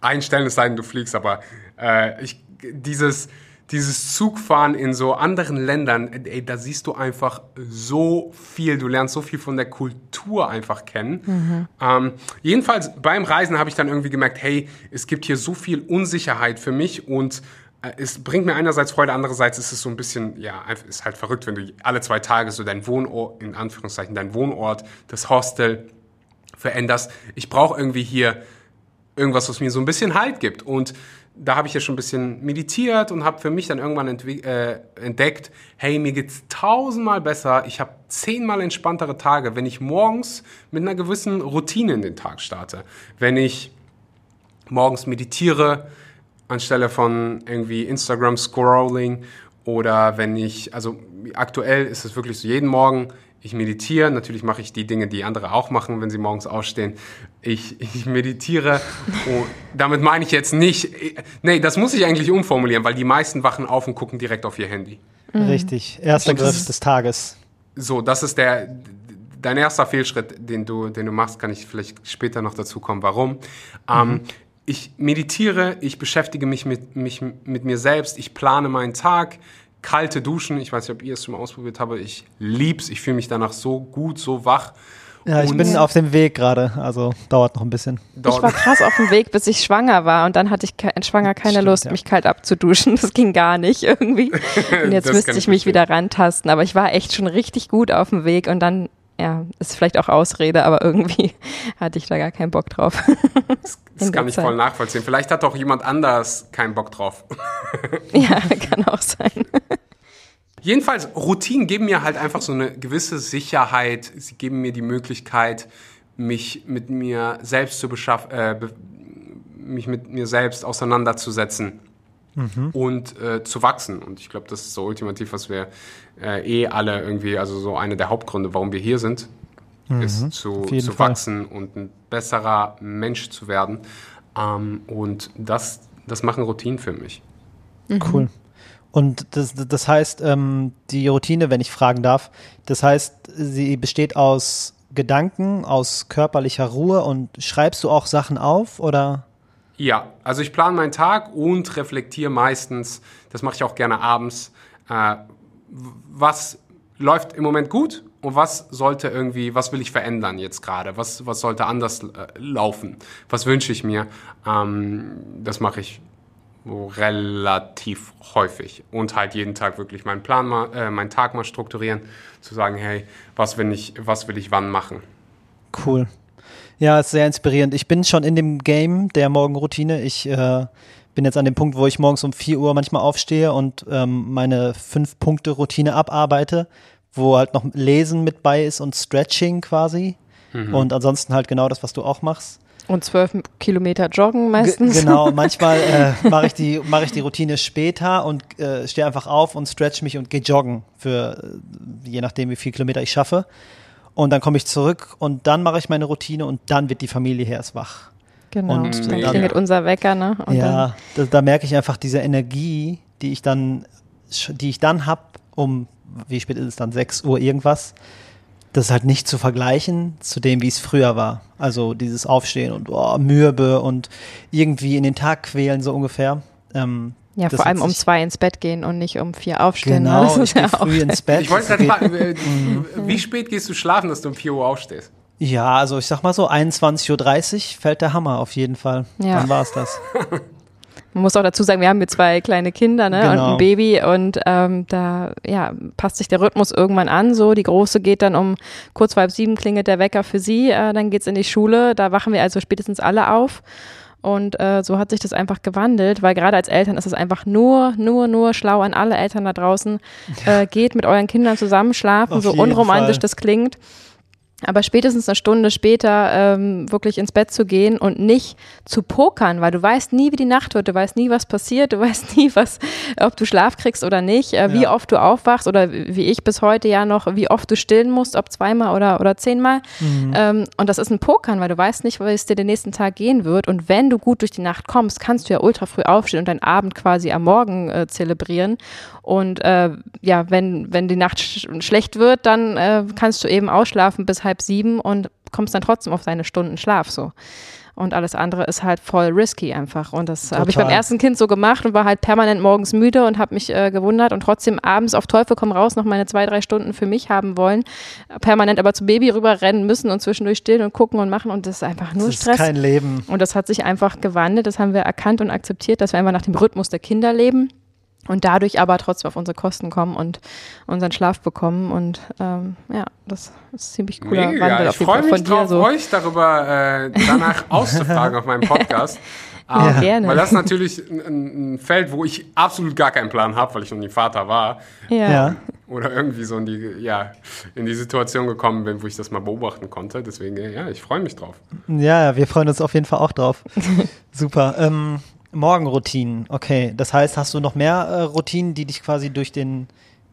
einstellen, es sei denn, du fliegst. Aber äh, ich dieses, dieses Zugfahren in so anderen Ländern, ey, da siehst du einfach so viel. Du lernst so viel von der Kultur einfach kennen. Mhm. Ähm, jedenfalls beim Reisen habe ich dann irgendwie gemerkt, hey, es gibt hier so viel Unsicherheit für mich und äh, es bringt mir einerseits Freude, andererseits ist es so ein bisschen, ja, ist halt verrückt, wenn du alle zwei Tage so dein Wohnort, in Anführungszeichen, dein Wohnort, das Hostel veränderst. Ich brauche irgendwie hier irgendwas, was mir so ein bisschen Halt gibt. Und da habe ich ja schon ein bisschen meditiert und habe für mich dann irgendwann äh, entdeckt, hey, mir geht's tausendmal besser, ich habe zehnmal entspanntere Tage, wenn ich morgens mit einer gewissen Routine in den Tag starte. Wenn ich morgens meditiere, anstelle von irgendwie Instagram Scrolling oder wenn ich, also aktuell ist es wirklich so jeden Morgen, ich meditiere, natürlich mache ich die Dinge, die andere auch machen, wenn sie morgens aufstehen. Ich, ich meditiere. und damit meine ich jetzt nicht, nee, das muss ich eigentlich umformulieren, weil die meisten wachen auf und gucken direkt auf ihr Handy. Mhm. Richtig, erster Griff des Tages. So, das ist der, dein erster Fehlschritt, den du, den du machst, kann ich vielleicht später noch dazu kommen, warum. Ähm, mhm. Ähm, ich meditiere, ich beschäftige mich mit, mich mit mir selbst, ich plane meinen Tag, kalte Duschen. Ich weiß nicht, ob ihr es schon mal ausprobiert habt. Ich lieb's. Ich fühle mich danach so gut, so wach. Ja, ich und bin auf dem Weg gerade, also dauert noch ein bisschen. Ich war krass auf dem Weg, bis ich schwanger war und dann hatte ich ke schwanger keine Stimmt, Lust, ja. mich kalt abzuduschen. Das ging gar nicht irgendwie. Und jetzt müsste ich mich wieder rantasten, aber ich war echt schon richtig gut auf dem Weg und dann ja, ist vielleicht auch Ausrede, aber irgendwie hatte ich da gar keinen Bock drauf. Das, das kann ich Zeit. voll nachvollziehen. Vielleicht hat auch jemand anders keinen Bock drauf. Ja, kann auch sein. Jedenfalls, Routinen geben mir halt einfach so eine gewisse Sicherheit. Sie geben mir die Möglichkeit, mich mit mir selbst zu beschaffen, äh, mich mit mir selbst auseinanderzusetzen mhm. und äh, zu wachsen. Und ich glaube, das ist so ultimativ, was wir äh, eh alle irgendwie, also so eine der Hauptgründe, warum wir hier sind, mhm. ist zu, zu wachsen und ein besserer Mensch zu werden. Ähm, und das, das machen Routinen für mich. Mhm. Cool. Und das, das heißt, ähm, die Routine, wenn ich fragen darf, das heißt, sie besteht aus Gedanken, aus körperlicher Ruhe und schreibst du auch Sachen auf oder? Ja, also ich plane meinen Tag und reflektiere meistens, das mache ich auch gerne abends, äh, was läuft im Moment gut und was sollte irgendwie, was will ich verändern jetzt gerade, was, was sollte anders äh, laufen, was wünsche ich mir. Ähm, das mache ich relativ häufig und halt jeden Tag wirklich meinen Plan mal, äh, meinen Tag mal strukturieren, zu sagen, hey, was will ich, was will ich wann machen. Cool. Ja, ist sehr inspirierend. Ich bin schon in dem Game der Morgenroutine. Ich äh, bin jetzt an dem Punkt, wo ich morgens um 4 Uhr manchmal aufstehe und ähm, meine Fünf-Punkte-Routine abarbeite, wo halt noch Lesen mit bei ist und Stretching quasi. Mhm. Und ansonsten halt genau das, was du auch machst. Und zwölf Kilometer joggen meistens. G genau, manchmal äh, mache ich, die, mach ich die Routine später und äh, stehe einfach auf und stretch mich und gehe joggen für äh, je nachdem, wie viele Kilometer ich schaffe. Und dann komme ich zurück und dann mache ich meine Routine und dann wird die Familie hier erst wach. Genau, Und dann dann- klingelt unser Wecker, ne? Und ja, da, da merke ich einfach diese Energie, die ich dann, die ich dann habe, um, wie spät ist es dann, 6 Uhr irgendwas, das ist halt nicht zu vergleichen zu dem, wie es früher war. Also dieses Aufstehen und oh, mürbe und irgendwie in den Tag quälen, so ungefähr. Ähm, ja, das vor allem um zwei ins Bett gehen und nicht um vier aufstehen. Genau, Das ich ist gehe ja auch. früh ins Bett. Ich wollte Es gerade fragen, äh, wie spät gehst du schlafen, dass du um 4 Uhr aufstehst? Ja, also ich sag mal so, 21.30 Uhr fällt der Hammer auf jeden Fall. Ja. Dann war es das. Man muss auch dazu sagen, wir haben hier zwei kleine Kinder ne? und Genau. ein Baby und ähm, da ja, passt sich der Rhythmus irgendwann an. So, die Große geht dann um kurz vor halb sieben klingelt der Wecker für sie, äh, dann geht's in die Schule. Da wachen wir also spätestens alle auf. Und äh, so hat sich das einfach gewandelt, weil gerade als Eltern ist es einfach nur, nur, nur schlau an alle Eltern da draußen. Äh, geht mit euren Kindern zusammen schlafen, Auf so unromantisch Fall. das klingt. Aber spätestens eine Stunde später ähm, wirklich ins Bett zu gehen und nicht zu pokern, weil du weißt nie, wie die Nacht wird, du weißt nie, was passiert, du weißt nie, was, ob du Schlaf kriegst oder nicht, äh, wie Ja. oft du aufwachst oder wie ich bis heute ja noch, wie oft du stillen musst, ob zweimal oder, oder zehnmal. Ähm, und das ist ein Pokern, weil du weißt nicht, wie es dir den nächsten Tag gehen wird. Und wenn du gut durch die Nacht kommst, kannst du ja ultra früh aufstehen und deinen Abend quasi am Morgen äh, zelebrieren. Und äh, ja, wenn, wenn die Nacht sch schlecht wird, dann äh, kannst du eben ausschlafen bis halb sieben und kommst dann trotzdem auf deine Stunden Schlaf so. Und alles andere ist halt voll risky einfach. Und das habe ich beim ersten Kind so gemacht und war halt permanent morgens müde und habe mich äh, gewundert und trotzdem abends auf Teufel komm raus noch meine zwei, drei Stunden für mich haben wollen. Permanent aber zum Baby rüberrennen müssen und zwischendurch stillen und gucken und machen. Und das ist einfach nur Das ist Stress. kein Leben. Und das hat sich einfach gewandelt. Das haben wir erkannt und akzeptiert, dass wir einfach nach dem Rhythmus der Kinder leben und dadurch aber trotzdem auf unsere Kosten kommen und unseren Schlaf bekommen. Und ähm, ja, das ist ziemlich cooler Mega, Wandel ich freue mich von dir. drauf, So. euch darüber äh, danach auszufragen auf meinem Podcast. Ja. Ähm, Gerne. Weil das ist natürlich ein, ein Feld, wo ich absolut gar keinen Plan habe, weil ich noch nie Vater war. Ja. Ja. Oder irgendwie so in die, ja, in die Situation gekommen bin, wo ich das mal beobachten konnte. Deswegen, ja, ich freue mich drauf. Ja, ja, wir freuen uns auf jeden Fall auch drauf. Super. Ähm, Morgenroutinen, okay. Das heißt, hast du noch mehr äh, Routinen, die dich quasi durch den,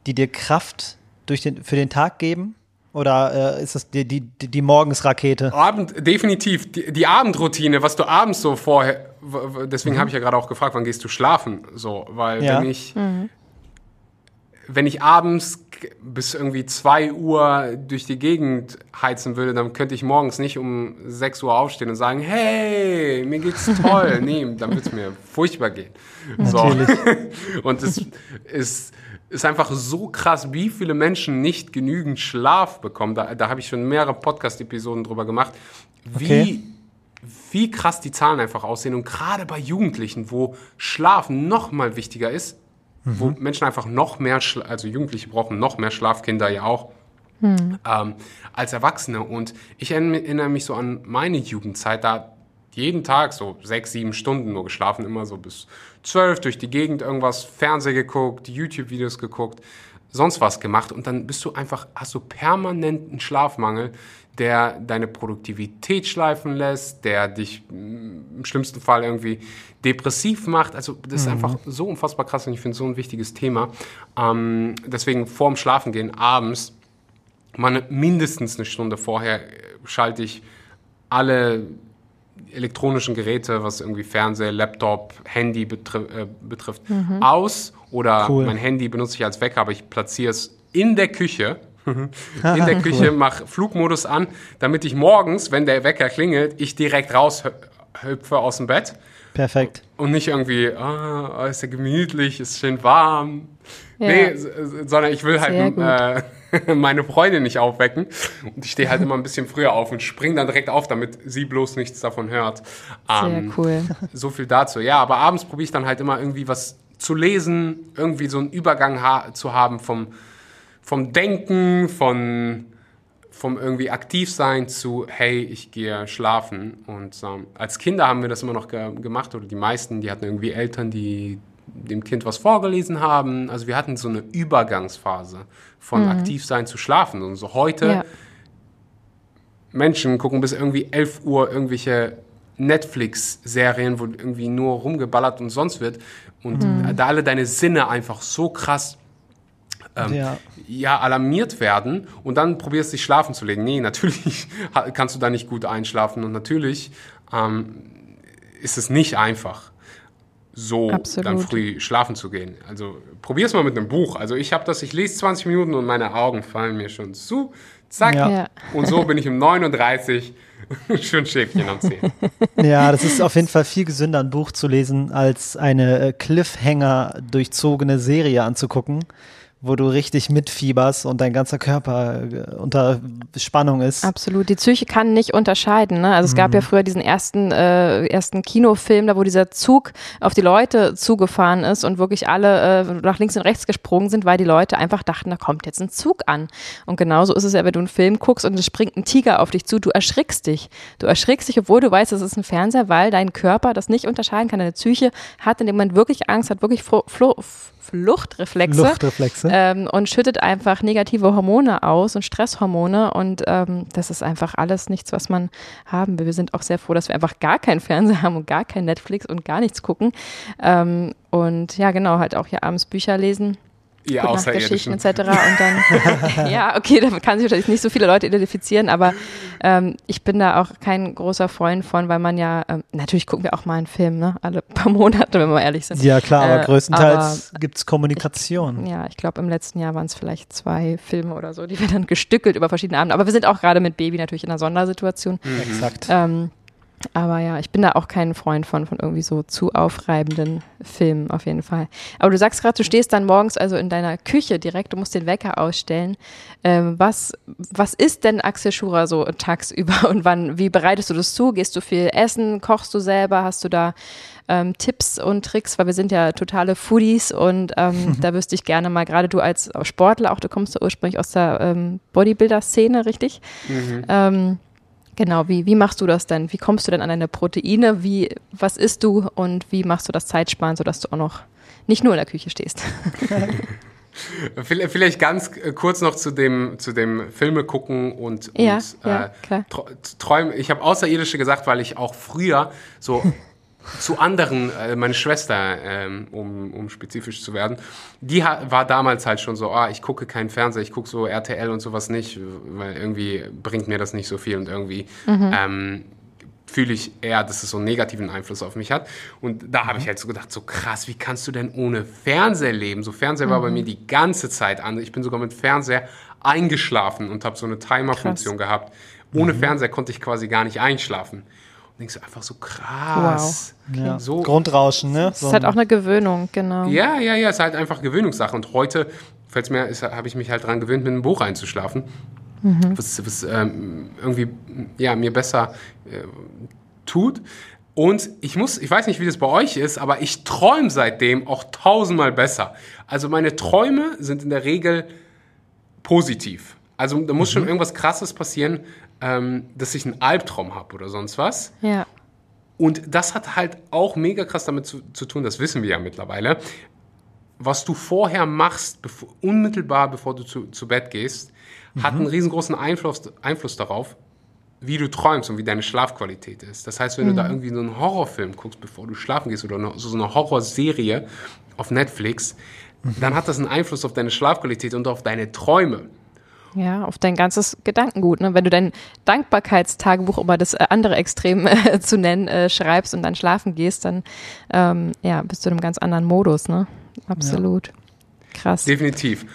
die dir Kraft durch den, für den Tag geben? Oder äh, ist das die, die, die, Morgensrakete? Abend, definitiv. Die, die Abendroutine, was du abends so vorher, deswegen habe ich ja gerade auch gefragt, wann gehst du schlafen? So, weil Ja. wenn ich, wenn ich abends bis irgendwie 2 Uhr durch die Gegend heizen würde, dann könnte ich morgens nicht um 6 Uhr aufstehen und sagen, hey, mir geht's toll. nee, dann würde es mir furchtbar gehen. So. Und es ist, ist einfach so krass, wie viele Menschen nicht genügend Schlaf bekommen. Da, da habe ich schon mehrere Podcast-Episoden drüber gemacht, wie, Okay. wie krass die Zahlen einfach aussehen. Und gerade bei Jugendlichen, wo Schlaf noch mal wichtiger ist, wo Menschen einfach noch mehr, Schla also Jugendliche brauchen noch mehr Schlaf, Kinder ja auch, ähm, als Erwachsene. Und ich erinnere erinnere mich so an meine Jugendzeit, da jeden Tag so sechs, sieben Stunden nur geschlafen, immer so bis zwölf durch die Gegend irgendwas, Fernseh geguckt, YouTube-Videos geguckt, sonst was gemacht. Und dann bist du einfach, hast du permanenten Schlafmangel, der deine Produktivität schleifen lässt, der dich mm, im schlimmsten Fall irgendwie depressiv macht. Also das ist einfach so unfassbar krass und ich finde es so ein wichtiges Thema. Ähm, deswegen vorm Schlafengehen abends man mindestens eine Stunde vorher äh, schalte ich alle elektronischen Geräte, was irgendwie Fernseher, Laptop, Handy betri äh, betrifft, aus. Oder Cool. mein Handy benutze ich als Wecker, aber ich platziere es in der Küche. In der Küche, mache Flugmodus an, damit ich morgens, wenn der Wecker klingelt, ich direkt raushüpfe aus dem Bett. Perfekt. Und nicht irgendwie, ah, ist ja gemütlich, ist schön warm. Ja. Nee, sondern ich will halt äh, meine Freundin nicht aufwecken. Und ich stehe halt immer ein bisschen früher auf und springe dann direkt auf, damit sie bloß nichts davon hört. Sehr Ähm, cool. So viel dazu. Ja, aber abends probiere ich dann halt immer irgendwie was zu lesen, irgendwie so einen Übergang ha zu haben vom, vom Denken, von vom irgendwie aktiv sein zu, hey, ich gehe schlafen. Und ähm, als Kinder haben wir das immer noch ge gemacht, oder die meisten, die hatten irgendwie Eltern, die dem Kind was vorgelesen haben. Also wir hatten so eine Übergangsphase von Aktivsein zu Schlafen. Und so heute, Ja. Menschen gucken bis irgendwie 11 Uhr irgendwelche Netflix-Serien, wo irgendwie nur rumgeballert und sonst wird. Und da alle deine Sinne einfach so krass ähm, Ja. ja. alarmiert werden und dann probierst dich schlafen zu legen. Nee, natürlich kannst du da nicht gut einschlafen und natürlich ähm, ist es nicht einfach, so Absolut. dann früh schlafen zu gehen. Also probier's mal mit einem Buch. Also ich habe das, ich lese 20 Minuten und meine Augen fallen mir schon zu. Zack. Ja. Ja. Und so bin ich um 39 schön Schäfchen am Zehen. Ja, das ist auf jeden Fall viel gesünder, ein Buch zu lesen, als eine äh, Cliffhanger durchzogene Serie anzugucken, wo du richtig mitfieberst und dein ganzer Körper äh, unter Spannung ist. Absolut. Die Psyche kann nicht unterscheiden. Ne? Also es Mhm. gab ja früher diesen ersten, äh, ersten Kinofilm, da wo dieser Zug auf die Leute zugefahren ist und wirklich alle äh, nach links und rechts gesprungen sind, weil die Leute einfach dachten, da kommt jetzt ein Zug an. Und genauso ist es ja, wenn du einen Film guckst und es springt ein Tiger auf dich zu, du erschrickst dich. Du erschrickst dich, obwohl du weißt, es ist ein Fernseher, weil dein Körper das nicht unterscheiden kann. Deine Psyche hat in dem Moment wirklich Angst, hat wirklich Flo Flo Fluchtreflexe Luftreflexe. ähm, und schüttet einfach negative Hormone aus und Stresshormone und ähm, das ist einfach alles nichts, was man haben will. Wir sind auch sehr froh, dass wir einfach gar keinen Fernseher haben und gar kein Netflix und gar nichts gucken ähm, und ja genau, halt auch hier abends Bücher lesen. Ihr Außerirdischen. etc. Und dann, ja, okay, da kann sich wahrscheinlich nicht so viele Leute identifizieren, aber ähm, ich bin da auch kein großer Freund von, weil man ja, ähm, natürlich gucken wir auch mal einen Film, ne, alle paar Monate, wenn wir ehrlich sind. Ja, klar, aber Äh, größtenteils gibt's Kommunikation. Ja, ich glaube, im letzten Jahr waren es vielleicht zwei Filme oder so, die wir dann gestückelt über verschiedene Abende. Aber wir sind auch gerade mit Baby natürlich in einer Sondersituation. Exakt. Ähm, aber ja, ich bin da auch kein Freund von, von irgendwie so zu aufreibenden Filmen auf jeden Fall. Aber du sagst gerade, du stehst dann morgens also in deiner Küche direkt, du musst den Wecker ausstellen. Ähm, was, was ist denn Axel Schurer so tagsüber und wann, wie bereitest du das zu? Gehst du viel essen? Kochst du selber? Hast du da ähm, Tipps und Tricks? Weil wir sind ja totale Foodies und ähm, da wüsste ich gerne mal, gerade du als Sportler, auch du kommst ja ursprünglich aus der ähm, Bodybuilder-Szene, richtig? Ähm, Genau, wie, wie machst du das denn? Wie kommst du denn an deine Proteine? Wie, was isst du und wie machst du das Zeitsparen, sodass du auch noch nicht nur in der Küche stehst? Vielleicht ganz äh, kurz noch zu dem, zu dem Filme gucken und, Ja, und ja, äh, tr- träumen. Ich habe Außerirdische gesagt, weil ich auch früher so zu anderen, äh, meine Schwester, ähm, um, um spezifisch zu werden, die war damals halt schon so, ah, ich gucke keinen Fernseher, ich gucke so RTL und sowas nicht, weil irgendwie bringt mir das nicht so viel und irgendwie ähm, fühle ich eher, dass es so einen negativen Einfluss auf mich hat. Und da habe ich halt so gedacht, so krass, wie kannst du denn ohne Fernseher leben? So Fernseher war bei mir die ganze Zeit an. Ich bin sogar mit Fernseher eingeschlafen und habe so eine Timer-Funktion gehabt. Ohne Fernseher konnte ich quasi gar nicht einschlafen. Und denkst du einfach so krass. Ja. So, Grundrauschen, ne? Das ist halt auch eine Gewöhnung, genau. ja, ja, ja, ist halt einfach Gewöhnungssache. Und heute fällt's mir, habe ich mich halt dran gewöhnt, mit einem Buch einzuschlafen. Was, was ähm, irgendwie ja, mir besser äh, tut. Und ich muss, ich weiß nicht, wie das bei euch ist, aber ich träume seitdem auch tausendmal besser. Also meine Träume sind in der Regel positiv. Also da muss schon irgendwas Krasses passieren, ähm, dass ich einen Albtraum habe oder sonst was. Ja. Und das hat halt auch mega krass damit zu, zu tun, das wissen wir ja mittlerweile. Was du vorher machst, bevor, unmittelbar bevor du zu, zu Bett gehst, hat einen riesengroßen Einfluss, Einfluss darauf, wie du träumst und wie deine Schlafqualität ist. Das heißt, wenn du da irgendwie so einen Horrorfilm guckst, bevor du schlafen gehst oder so eine Horrorserie auf Netflix, dann hat das einen Einfluss auf deine Schlafqualität und auf deine Träume. Ja, auf dein ganzes Gedankengut. Ne? Wenn du dein Dankbarkeitstagebuch, um mal das äh, andere Extrem äh, zu nennen, äh, schreibst und dann schlafen gehst, dann ähm, ja, bist du in einem ganz anderen Modus. Ne? Absolut. Krass. Definitiv.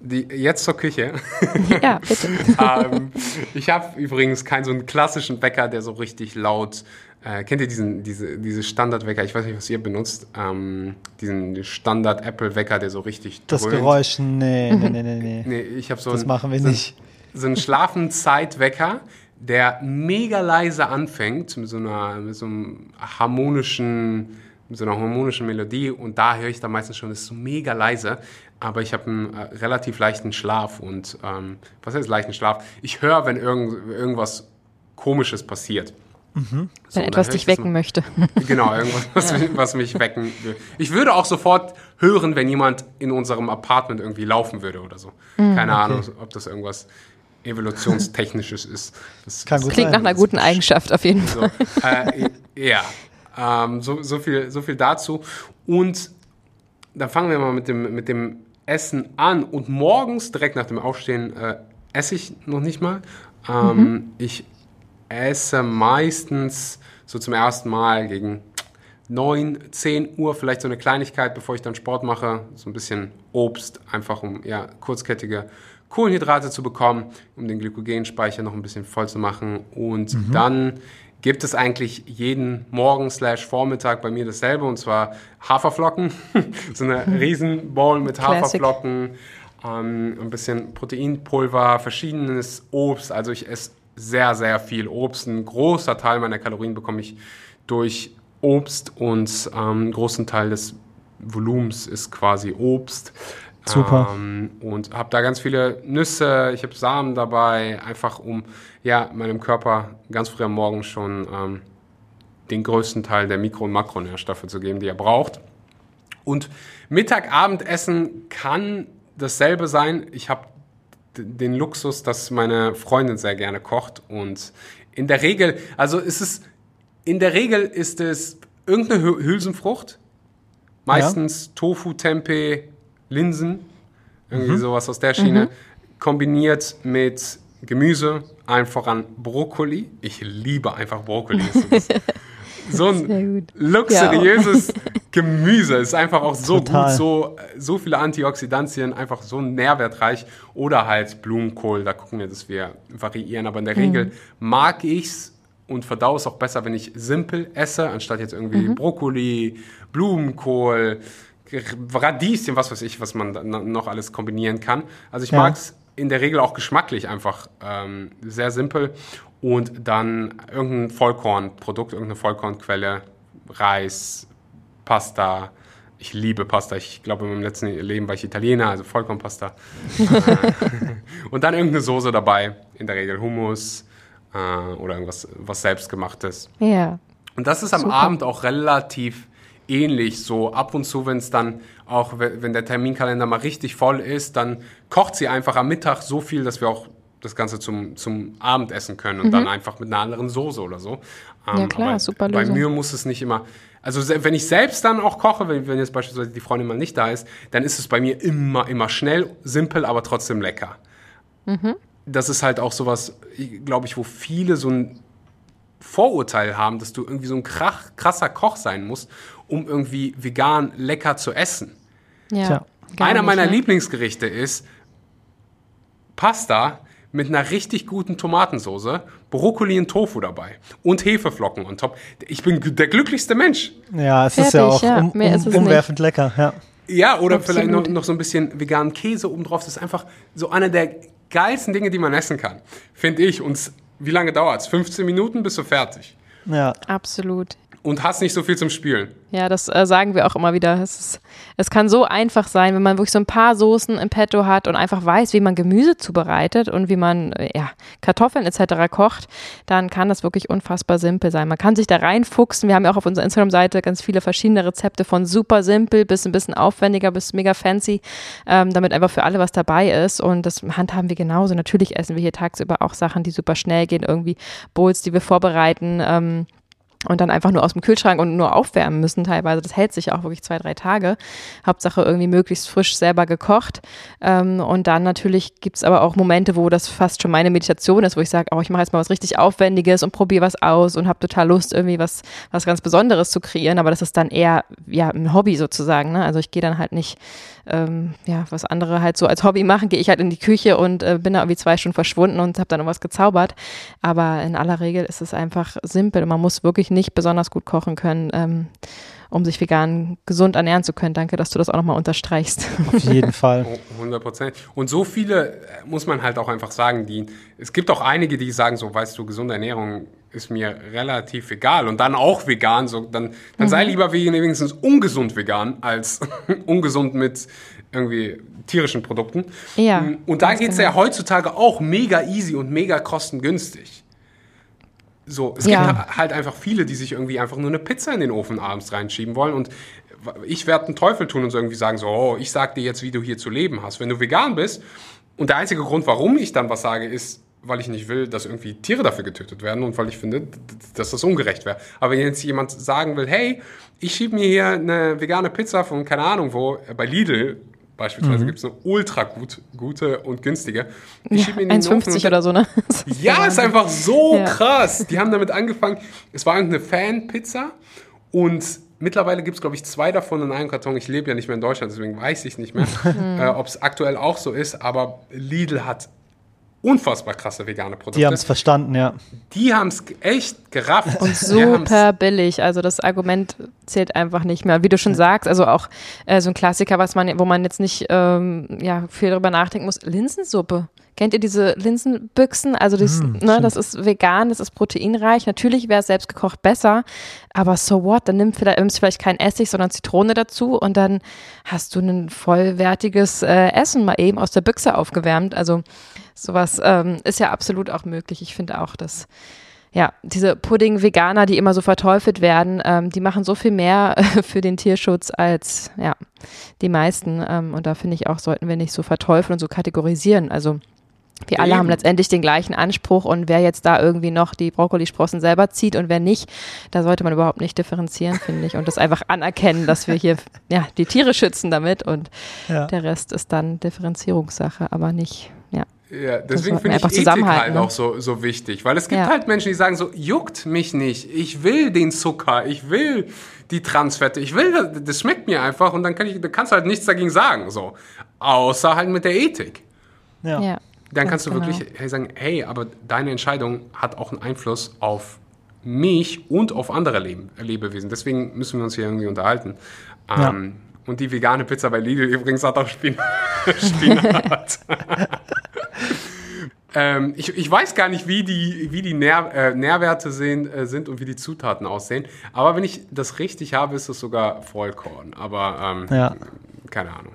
Die, jetzt zur Küche. Ja, bitte. ähm, ich habe übrigens keinen so einen klassischen Wecker, der so richtig laut. Äh, kennt ihr diesen diese, diese Standardwecker? Ich weiß nicht, was ihr benutzt. Ähm, diesen Standard Apple Wecker, der so richtig Das dröhnt. Geräusch, nee, nee, nee, nee, nee. Nee, ich so Das einen- machen wir so, nicht. So einen Schlafenzeitwecker, der mega leise anfängt mit so einer mit so einem harmonischen mit so einer harmonischen Melodie und da höre ich dann meistens schon, das ist so mega leise, aber ich habe einen äh, relativ leichten Schlaf und ähm, was heißt leichten Schlaf? Ich höre, wenn irgend, irgendwas Komisches passiert. Mhm. Wenn so, etwas dich wecken möchte. Genau, irgendwas, was, ja. was, mich wecken will. Ich würde auch sofort hören, wenn jemand in unserem Apartment irgendwie laufen würde oder so. Mhm, Keine okay. Ahnung, ob das irgendwas evolutionstechnisches ist. Das, Kann das klingt sein. nach einer guten Eigenschaft auf jeden Fall. So, äh, ja, ähm, so, so, viel, so viel dazu. Und dann fangen wir mal mit dem, mit dem Essen an. Und morgens, direkt nach dem Aufstehen, äh, esse ich noch nicht mal. Ähm, mhm. Ich esse meistens so zum ersten Mal gegen 9, 10 Uhr vielleicht so eine Kleinigkeit, bevor ich dann Sport mache. So ein bisschen Obst, einfach um ja, kurzkettige Kohlenhydrate zu bekommen, um den Glykogenspeicher noch ein bisschen voll zu machen. Und mhm. dann gibt es eigentlich jeden Morgen slash Vormittag bei mir dasselbe und zwar Haferflocken. so eine mhm. riesen Bowl mit Haferflocken, ähm, ein bisschen Proteinpulver, verschiedenes Obst. Also ich esse sehr, sehr viel Obst. Ein großer Teil meiner Kalorien bekomme ich durch Obst und ähm, einen großen Teil des Volumens ist quasi Obst. Super. Ähm, und habe da ganz viele Nüsse, ich habe Samen dabei, einfach um ja, meinem Körper ganz früh am Morgen schon ähm, den größten Teil der Mikro- und Makronährstoffe zu geben, die er braucht. Und Mittag-Abendessen kann dasselbe sein. Ich habe den Luxus, dass meine Freundin sehr gerne kocht und in der Regel, also ist es, in der Regel ist es irgendeine Hülsenfrucht, meistens ja. Tofu, Tempeh, Linsen, irgendwie mhm. sowas aus der Schiene, mhm. kombiniert mit Gemüse, allen voran Brokkoli. Ich liebe einfach Brokkoli. so ein luxuriöses ja. Gemüse ist einfach auch so Total. gut, so, so viele Antioxidantien, einfach so nährwertreich. Oder halt Blumenkohl, da gucken wir, dass wir variieren. Aber in der mhm. Regel mag ich es und verdau es auch besser, wenn ich simpel esse, anstatt jetzt irgendwie mhm. Brokkoli, Blumenkohl, Radieschen, was weiß ich, was man noch alles kombinieren kann. Also ich ja. mag es in der Regel auch geschmacklich einfach ähm, sehr simpel und dann irgendein Vollkornprodukt, irgendeine Vollkornquelle, Reis, Pasta. Ich liebe Pasta. Ich glaube, in meinem letzten Leben war ich Italiener, also Vollkornpasta. und dann irgendeine Soße dabei, in der Regel Hummus äh, oder irgendwas was selbstgemachtes. Ja. Und das ist am Super. Abend auch relativ ähnlich. So ab und zu, wenn es dann auch, wenn der Terminkalender mal richtig voll ist, dann kocht sie einfach am Mittag so viel, dass wir auch das Ganze zum, zum Abendessen können und mhm. dann einfach mit einer anderen Soße oder so. Ähm, ja klar, super Lösung. Bei mir muss es nicht immer, also wenn ich selbst dann auch koche, wenn, wenn jetzt beispielsweise die Freundin mal nicht da ist, dann ist es bei mir immer, immer schnell, simpel, aber trotzdem lecker. Mhm. Das ist halt auch sowas, glaube ich, wo viele so ein Vorurteil haben, dass du irgendwie so ein krasser Koch sein musst, um irgendwie vegan lecker zu essen. Ja, Einer meiner ne? Lieblingsgerichte ist Pasta mit einer richtig guten Tomatensoße, Brokkoli und Tofu dabei und Hefeflocken on top. Ich bin der glücklichste Mensch. Ja, es Fertig, ist ja auch ja. Um, um, umwerfend nicht. lecker. Ja, ja oder Absolut. vielleicht noch, noch, so ein bisschen veganen Käse obendrauf. Das ist einfach so einer der geilsten Dinge, die man essen kann, finde ich. Und wie lange dauert es? 15 Minuten bist du fertig. Ja. Absolut und hast nicht so viel zum Spielen. Ja, das äh, sagen wir auch immer wieder. Es, ist, es kann so einfach sein, wenn man wirklich so ein paar Soßen im Petto hat und einfach weiß, wie man Gemüse zubereitet und wie man äh, ja, Kartoffeln etc. kocht, dann kann das wirklich unfassbar simpel sein. Man kann sich da reinfuchsen. Wir haben ja auch auf unserer Instagram-Seite ganz viele verschiedene Rezepte von super simpel bis ein bisschen aufwendiger bis mega fancy, ähm, damit einfach für alle was dabei ist. Und das handhaben wir genauso. Natürlich essen wir hier tagsüber auch Sachen, die super schnell gehen, irgendwie Bowls, die wir vorbereiten. Ähm, und dann einfach nur aus dem Kühlschrank und nur aufwärmen müssen teilweise. Das hält sich auch wirklich zwei, drei Tage. Hauptsache irgendwie möglichst frisch selber gekocht. Ähm, und dann natürlich gibt's aber auch Momente, wo das fast schon meine Meditation ist, wo ich sage, oh, ich mache jetzt mal was richtig Aufwendiges und probiere was aus und habe total Lust, irgendwie was, was ganz Besonderes zu kreieren. Aber das ist dann eher ja ein Hobby sozusagen. Ne? Also ich gehe dann halt nicht ähm, ja, was andere halt so als Hobby machen, gehe ich halt in die Küche und äh, bin da irgendwie zwei Stunden verschwunden und habe dann irgendwas gezaubert. Aber in aller Regel ist es einfach simpel und man muss wirklich nicht besonders gut kochen können. Ähm, um sich vegan gesund ernähren zu können. Danke, dass du das auch nochmal unterstreichst. Auf jeden Fall. 100 Prozent. Und so viele äh, muss man halt auch einfach sagen, die, es gibt auch einige, die sagen so, weißt du, gesunde Ernährung ist mir relativ egal und dann auch vegan, so dann, dann mhm. sei lieber wenigstens ungesund vegan als ungesund mit irgendwie tierischen Produkten. Ja. Mm, und da geht es genau. ja heutzutage auch mega easy und mega kostengünstig. So, es Ja. gibt halt einfach viele, die sich irgendwie einfach nur eine Pizza in den Ofen abends reinschieben wollen und ich werde einen Teufel tun und so irgendwie sagen, so, oh, ich sag dir jetzt, wie du hier zu leben hast. Wenn du vegan bist und der einzige Grund, warum ich dann was sage, ist, weil ich nicht will, dass irgendwie Tiere dafür getötet werden und weil ich finde, dass das ungerecht wäre. Aber wenn jetzt jemand sagen will, hey, ich schiebe mir hier eine vegane Pizza von keine Ahnung wo, äh, bei Lidl beispielsweise gibt es eine ultra gut, gute und günstige. Ich Ja, schieb mir in den Ofen 1,50 und- oder so, ne? Ist ja, ist einfach so Ja. krass. Die haben damit angefangen. Es war irgendeine Fan-Pizza und mittlerweile gibt es, glaube ich, zwei davon in einem Karton. Ich lebe ja nicht mehr in Deutschland, deswegen weiß ich nicht mehr, äh, ob es aktuell auch so ist. Aber Lidl hat unfassbar krasse vegane Produkte. Die haben es verstanden, ja. Die haben es echt gerafft. Und super billig. Also das Argument zählt einfach nicht mehr. Wie du schon sagst, also auch äh, so ein Klassiker, was man, wo man jetzt nicht ähm, ja, viel drüber nachdenken muss. Linsensuppe. Kennt ihr diese Linsenbüchsen? Also das, ne, das ist vegan, das ist proteinreich. Natürlich wäre es selbst gekocht besser, aber so what? Dann nimm vielleicht, nimmst vielleicht keinen Essig, sondern Zitrone dazu und dann hast du ein vollwertiges äh, Essen mal eben aus der Büchse aufgewärmt. Also sowas ähm, ist ja absolut auch möglich. Ich finde auch, dass ja, diese Pudding-Veganer, die immer so verteufelt werden, ähm, die machen so viel mehr äh, für den Tierschutz als ja, die meisten. Ähm, und da finde ich auch, sollten wir nicht so verteufeln und so kategorisieren. Also wir alle Eben. haben letztendlich den gleichen Anspruch und wer jetzt da irgendwie noch die Brokkolisprossen selber zieht und wer nicht, da sollte man überhaupt nicht differenzieren, finde ich. Und das einfach anerkennen, dass wir hier ja, die Tiere schützen damit und Ja. der Rest ist dann Differenzierungssache, aber nicht, ja. Ja, deswegen finde ich Ethik halt ne? auch so, so wichtig. Weil es gibt Ja. halt Menschen, die sagen so, juckt mich nicht. Ich will den Zucker, ich will die Transfette, ich will, das, das schmeckt mir einfach und dann kann ich, da kannst du halt nichts dagegen sagen. So. Außer halt mit der Ethik. Ja. ja. Dann kannst du genau. wirklich hey, sagen, hey, aber deine Entscheidung hat auch einen Einfluss auf mich und auf andere Leben, Lebewesen. Deswegen müssen wir uns hier irgendwie unterhalten. Ähm, Und die vegane Pizza bei Lidl übrigens hat auch Spin Spinat. ähm, ich, ich weiß gar nicht, wie die, wie die Nähr, äh, Nährwerte sehen, äh, sind und wie die Zutaten aussehen. Aber wenn ich das richtig habe, ist es sogar Vollkorn. Aber ähm, Ja. keine Ahnung.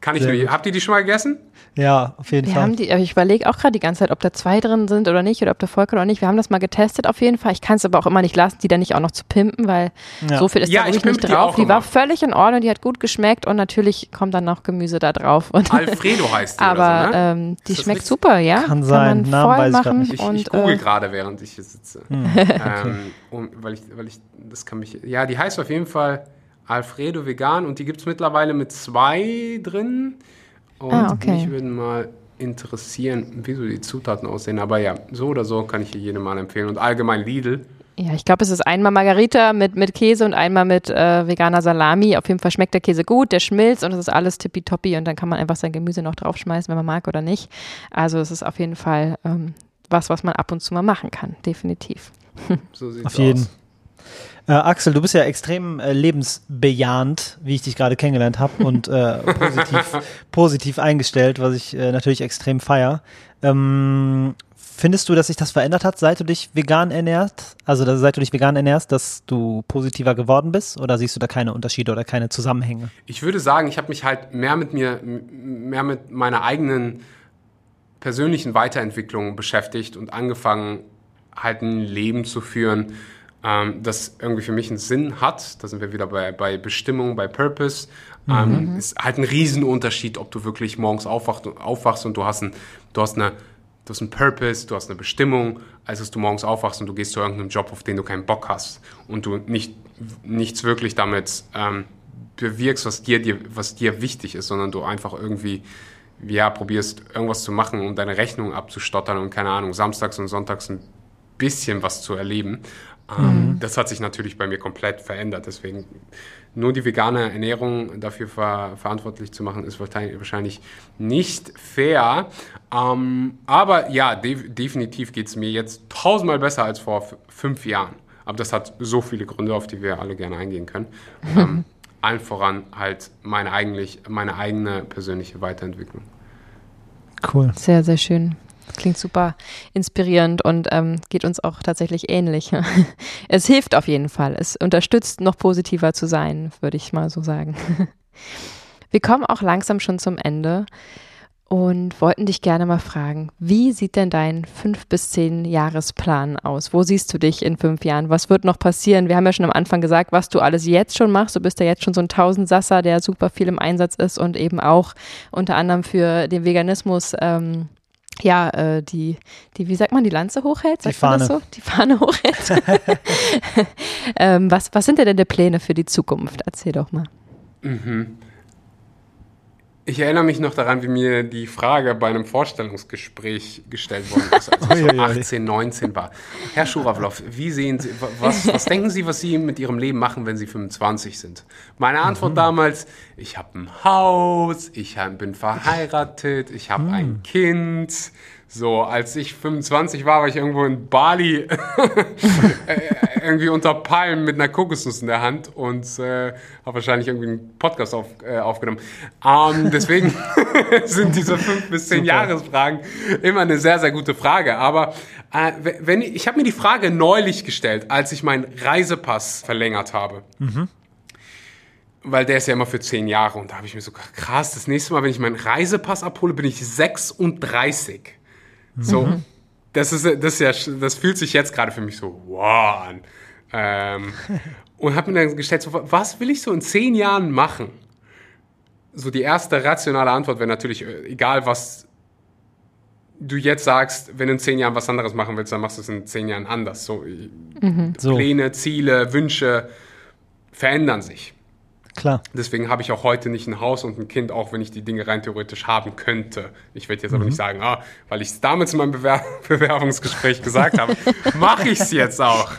Kann ich nur, habt ihr die schon mal gegessen? Ja, auf jeden Wir Fall. haben die, ich überlege auch gerade die ganze Zeit, ob da zwei drin sind oder nicht oder ob da Vollkorn oder nicht. Wir haben das mal getestet auf jeden Fall. Ich kann es aber auch immer nicht lassen, die dann nicht auch noch zu pimpen, weil Ja. so viel ist Ja, da ich wirklich nicht pimpe die drauf. auch Die, immer. war völlig in Ordnung, die hat gut geschmeckt und natürlich kommt dann noch Gemüse da drauf. Und Alfredo heißt die aber oder so, ne? ähm, die schmeckt richtig? super, ja. Kann sein. man Namen voll weiß ich machen nicht. Ich, und ich google äh, gerade, während ich hier sitze. Hm, ähm, um, weil, ich, weil ich, das kann mich, ja, die heißt auf jeden Fall Alfredo Vegan und die gibt es mittlerweile mit zwei drin. Und Ah, okay. mich würden mal interessieren, wie so die Zutaten aussehen. Aber ja, so oder so kann ich hier jedem mal empfehlen. Und allgemein Lidl. Ja, ich glaube, es ist einmal Margarita mit, mit Käse und einmal mit äh, veganer Salami. Auf jeden Fall schmeckt der Käse gut, der schmilzt und es ist alles tippitoppi und dann kann man einfach sein Gemüse noch draufschmeißen, wenn man mag oder nicht. Also es ist auf jeden Fall ähm, was, was man ab und zu mal machen kann, definitiv. So sieht's Auf jeden. aus. Äh, Axel, du bist ja extrem äh, lebensbejahend, wie ich dich gerade kennengelernt habe und äh, positiv, positiv eingestellt, was ich äh, natürlich extrem feier. Ähm, findest du, dass sich das verändert hat, seit du dich vegan ernährst? Also dass, seit du dich vegan ernährst, dass du positiver geworden bist? Oder siehst du da keine Unterschiede oder keine Zusammenhänge? Ich würde sagen, ich habe mich halt mehr mit mir, mehr mit meiner eigenen persönlichen Weiterentwicklung beschäftigt und angefangen, halt ein Leben zu führen, ähm, das irgendwie für mich einen Sinn hat. Da sind wir wieder bei, bei Bestimmung, bei Purpose. Ähm, Ist halt ein Riesenunterschied, ob du wirklich morgens aufwacht, aufwachst und du hast, ein, du, hast eine, du hast einen Purpose, du hast eine Bestimmung, als dass du morgens aufwachst und du gehst zu irgendeinem Job, auf den du keinen Bock hast und du nicht, nichts wirklich damit ähm, bewirkst, was dir, dir, was dir wichtig ist, sondern du einfach irgendwie ja, probierst irgendwas zu machen, um deine Rechnung abzustottern und keine Ahnung, samstags und sonntags ein bisschen was zu erleben. Ähm, Das hat sich natürlich bei mir komplett verändert. Deswegen nur die vegane Ernährung dafür ver verantwortlich zu machen, ist wahrscheinlich nicht fair. Ähm, aber ja, de definitiv geht es mir jetzt tausendmal besser als vor fünf Jahren. Aber das hat so viele Gründe, auf die wir alle gerne eingehen können. ähm, allen voran halt meine, eigentlich, meine eigene persönliche Weiterentwicklung. Cool. Sehr, sehr schön. Klingt super inspirierend und ähm, geht uns auch tatsächlich ähnlich. es hilft auf jeden Fall. Es unterstützt, noch positiver zu sein, würde ich mal so sagen. Wir kommen auch langsam schon zum Ende. und wollten dich gerne mal fragen, wie sieht denn dein fünf bis zehn Jahresplan aus? Wo siehst du dich in fünf Jahren? Was wird noch passieren? Wir haben ja schon am Anfang gesagt, was du alles jetzt schon machst. Du bist ja jetzt schon so ein Tausendsasser, der super viel im Einsatz ist und eben auch unter anderem für den Veganismus ähm, ja, äh, die, die, wie sagt man, die Lanze hochhält? Sagt die Fahne. Man das so? Die Fahne hochhält. ähm, was, was sind denn die Pläne für die Zukunft? Erzähl doch mal. Mhm. Ich erinnere mich noch daran, wie mir die Frage bei einem Vorstellungsgespräch gestellt worden ist, als ich so 18, 19 war. Herr Schurawlow, wie sehen Sie, was, was denken Sie, was Sie mit Ihrem Leben machen, wenn Sie 25 sind? Meine Antwort mhm. damals, ich habe ein Haus, ich bin verheiratet, ich habe mhm. ein Kind, so, als ich 25 war, war ich irgendwo in Bali, äh, irgendwie unter Palmen mit einer Kokosnuss in der Hand und äh, habe wahrscheinlich irgendwie einen Podcast auf, äh, aufgenommen. Ähm, deswegen sind diese fünf bis zehn Jahresfragen immer eine sehr, sehr gute Frage. Aber äh, wenn ich, ich habe mir die Frage neulich gestellt, als ich meinen Reisepass verlängert habe. Mhm weil der ist ja immer für zehn Jahre und da habe ich mir so krass, das nächste Mal, wenn ich meinen Reisepass abhole, bin ich 36. So, mhm. das ist, das ist ja, das fühlt sich jetzt gerade für mich so wow an. Ähm, und habe mir dann gestellt, so, was will ich so in zehn Jahren machen? So die erste rationale Antwort wäre natürlich, äh, egal was du jetzt sagst, wenn du in zehn Jahren was anderes machen willst, dann machst du es in zehn Jahren anders. So, mhm. Pläne, Ziele, Wünsche verändern sich. Klar. Deswegen habe ich auch heute nicht ein Haus und ein Kind, auch wenn ich die Dinge rein theoretisch haben könnte. Ich werde jetzt aber mhm. nicht sagen, ah, weil ich es damals in meinem Bewer Bewerbungsgespräch gesagt habe, mache ich es jetzt auch.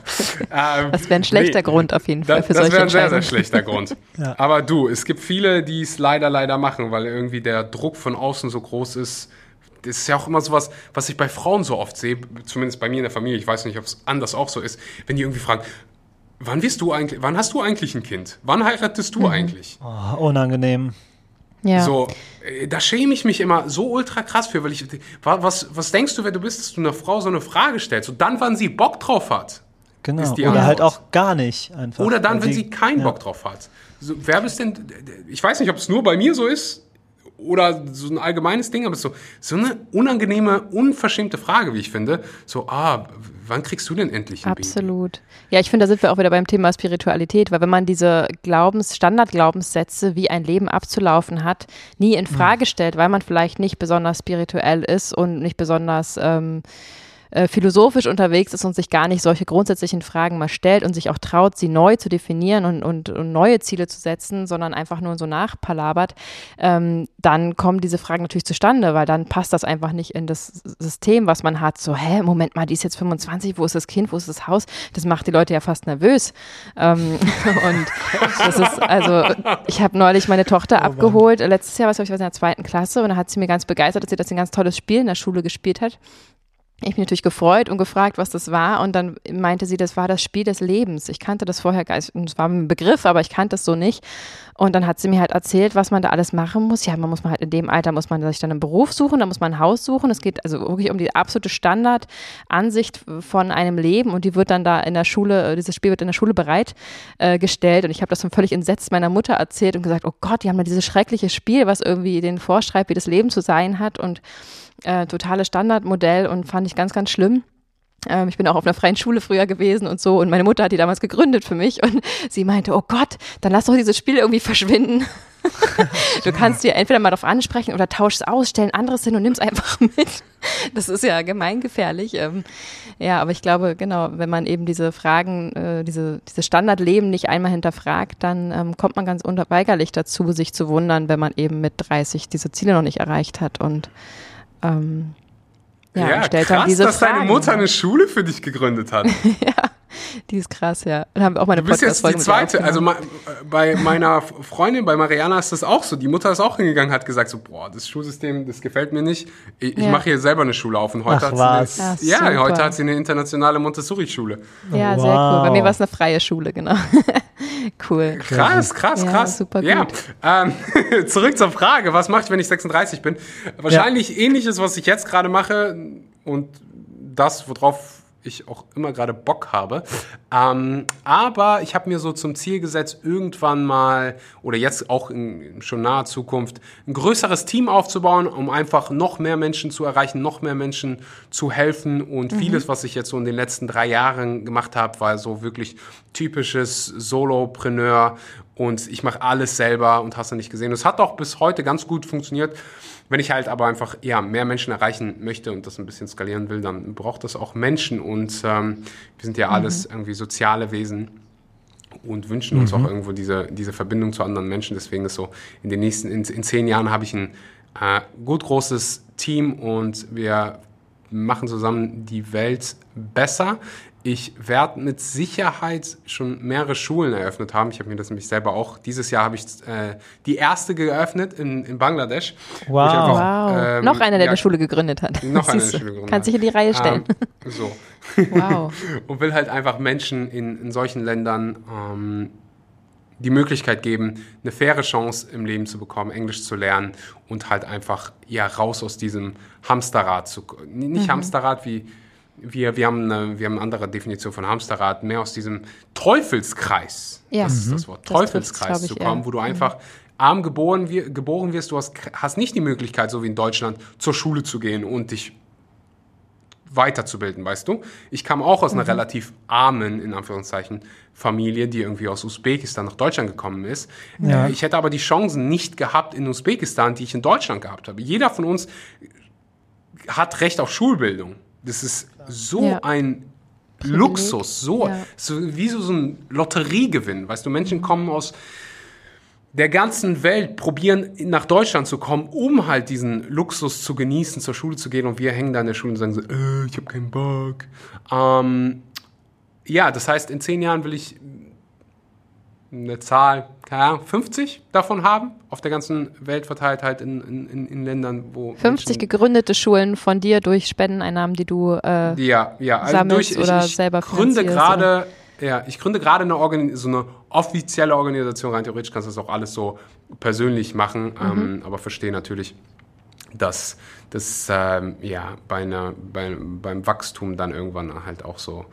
Ähm, das wäre ein schlechter nee, Grund auf jeden Fall für das, solche Das wäre ein sehr, sehr schlechter Grund. ja. Aber du, es gibt viele, die es leider, leider machen, weil irgendwie der Druck von außen so groß ist. Das ist ja auch immer sowas, was ich bei Frauen so oft sehe, zumindest bei mir in der Familie, ich weiß nicht, ob es anders auch so ist, wenn die irgendwie fragen, Wann bist du eigentlich, wann hast du eigentlich ein Kind? Wann heiratest du mhm. eigentlich? Oh, unangenehm. Ja. So, äh, da schäme ich mich immer so ultra krass für, weil ich, was, was denkst du, wer du bist, dass du einer Frau so eine Frage stellst und dann, wann sie Bock drauf hat? Genau. Oder halt auch gar nicht einfach. Oder dann, wenn sie, sie keinen ja. Bock drauf hat. So, wer bist denn, ich weiß nicht, ob es nur bei mir so ist, oder so ein allgemeines Ding, aber so, so eine unangenehme, unverschämte Frage, wie ich finde. So, ah, wann kriegst du denn endlich ein Absolut. Baby? Ja, ich finde, da sind wir auch wieder beim Thema Spiritualität, weil wenn man diese Glaubens, Standardglaubenssätze, wie ein Leben abzulaufen hat, nie in Frage hm. stellt, weil man vielleicht nicht besonders spirituell ist und nicht besonders ähm, äh, philosophisch unterwegs ist und sich gar nicht solche grundsätzlichen Fragen mal stellt und sich auch traut, sie neu zu definieren und, und, und neue Ziele zu setzen, sondern einfach nur so nachpalabert, ähm, dann kommen diese Fragen natürlich zustande, weil dann passt das einfach nicht in das System, was man hat. So, hä, Moment mal, die ist jetzt 25, wo ist das Kind, wo ist das Haus? Das macht die Leute ja fast nervös. Ähm, und das ist, also, ich habe neulich meine Tochter oh, abgeholt, letztes Jahr, was ich, was in der zweiten Klasse, und da hat sie mir ganz begeistert, dass sie das ein ganz tolles Spiel in der Schule gespielt hat. Ich bin natürlich gefreut und gefragt, was das war. Und dann meinte sie, das war das Spiel des Lebens. Ich kannte das vorher, es war ein Begriff, aber ich kannte es so nicht. Und dann hat sie mir halt erzählt, was man da alles machen muss. Ja, man muss man halt in dem Alter, muss man sich dann einen Beruf suchen, dann muss man ein Haus suchen. Es geht also wirklich um die absolute Standardansicht von einem Leben. Und die wird dann da in der Schule, dieses Spiel wird in der Schule bereitgestellt. Äh, und ich habe das dann völlig entsetzt meiner Mutter erzählt und gesagt, oh Gott, die haben da dieses schreckliche Spiel, was irgendwie den vorschreibt, wie das Leben zu sein hat. Und äh, totales Standardmodell und fand ich ganz, ganz schlimm. Ähm, ich bin auch auf einer freien Schule früher gewesen und so und meine Mutter hat die damals gegründet für mich und sie meinte, oh Gott, dann lass doch dieses Spiel irgendwie verschwinden. du kannst dir entweder mal darauf ansprechen oder tauschst aus, stell ein anderes hin und nimm's einfach mit. Das ist ja gemeingefährlich. Ähm, ja, aber ich glaube, genau, wenn man eben diese Fragen, äh, diese, diese Standardleben nicht einmal hinterfragt, dann ähm, kommt man ganz unweigerlich dazu, sich zu wundern, wenn man eben mit 30 diese Ziele noch nicht erreicht hat und ähm, ja, ja stellt krass, dann diese dass Fragen. deine Mutter eine Schule für dich gegründet hat. ja, die ist krass, ja. Dann haben wir auch meine Du bist jetzt die zweite. Also bei meiner Freundin, bei Mariana ist das auch so. Die Mutter ist auch hingegangen, hat gesagt so, boah, das Schulsystem, das gefällt mir nicht. Ich, ja. ich mache hier selber eine Schule auf und heute Ach, hat sie eine, ja, ja heute hat sie eine internationale Montessori-Schule. Ja, wow. sehr cool. Bei mir war es eine freie Schule, genau. cool. Krass, krass, krass. Ja, super gut. Ja. Ähm, zurück zur Frage, was mache ich, wenn ich 36 bin? Wahrscheinlich ähnliches, was ich jetzt gerade mache und das, worauf ich auch immer gerade Bock habe. Ähm, aber ich habe mir so zum Ziel gesetzt, irgendwann mal oder jetzt auch in schon naher Zukunft ein größeres Team aufzubauen, um einfach noch mehr Menschen zu erreichen, noch mehr Menschen zu helfen. Und mhm. vieles, was ich jetzt so in den letzten drei Jahren gemacht habe, war so wirklich typisches Solopreneur und ich mache alles selber und hast du nicht gesehen. Es hat auch bis heute ganz gut funktioniert. Wenn ich halt aber einfach ja, mehr Menschen erreichen möchte und das ein bisschen skalieren will, dann braucht das auch Menschen. Und ähm, wir sind ja mhm. alles irgendwie soziale Wesen und wünschen mhm. uns auch irgendwo diese, diese Verbindung zu anderen Menschen. Deswegen ist so, in den nächsten, in, in zehn Jahren habe ich ein äh, gut großes Team und wir machen zusammen die Welt besser. Ich werde mit Sicherheit schon mehrere Schulen eröffnet haben. Ich habe mir das nämlich selber auch. Dieses Jahr habe ich äh, die erste geöffnet in, in Bangladesch. Wow. Einfach, wow. Ähm, noch einer, der ja, eine Schule gegründet hat. Noch einer, der eine Schule gegründet Kannst dich in die Reihe stellen. Ähm, so. Wow. Und will halt einfach Menschen in, in solchen Ländern ähm, die Möglichkeit geben, eine faire Chance im Leben zu bekommen, Englisch zu lernen und halt einfach ja raus aus diesem Hamsterrad zu. Nicht mhm. Hamsterrad wie wir, wir, haben eine, wir haben eine andere Definition von Hamsterrad, mehr aus diesem Teufelskreis, ja. das ist das Wort, das Teufelskreis zu kommen, wo du einfach mhm. arm geboren, geboren wirst, du hast, hast nicht die Möglichkeit, so wie in Deutschland, zur Schule zu gehen und dich weiterzubilden, weißt du? Ich kam auch aus einer mhm. relativ armen, in Anführungszeichen, Familie, die irgendwie aus Usbekistan nach Deutschland gekommen ist. Ja. Ich hätte aber die Chancen nicht gehabt in Usbekistan, die ich in Deutschland gehabt habe. Jeder von uns hat Recht auf Schulbildung. Das ist so ja. ein Privileg. Luxus, so, ja. so wie so, ein Lotteriegewinn. Weißt du, Menschen kommen aus der ganzen Welt, probieren nach Deutschland zu kommen, um halt diesen Luxus zu genießen, zur Schule zu gehen. Und wir hängen da in der Schule und sagen so, äh, ich habe keinen Bock. Ähm, ja, das heißt, in zehn Jahren will ich eine Zahl, keine Ahnung, 50 davon haben, auf der ganzen Welt verteilt halt in, in, in Ländern, wo 50 Menschen gegründete Schulen von dir durch Spendeneinnahmen, die du äh, ja, ja, also sammelst durch, oder ich, ich selber gründe gerade ja, ich gründe gerade eine, Organi so eine offizielle Organisation. Rein theoretisch kannst du das auch alles so persönlich machen, mhm. ähm, aber verstehe natürlich, dass das ähm, ja, bei einer, bei, beim Wachstum dann irgendwann halt auch so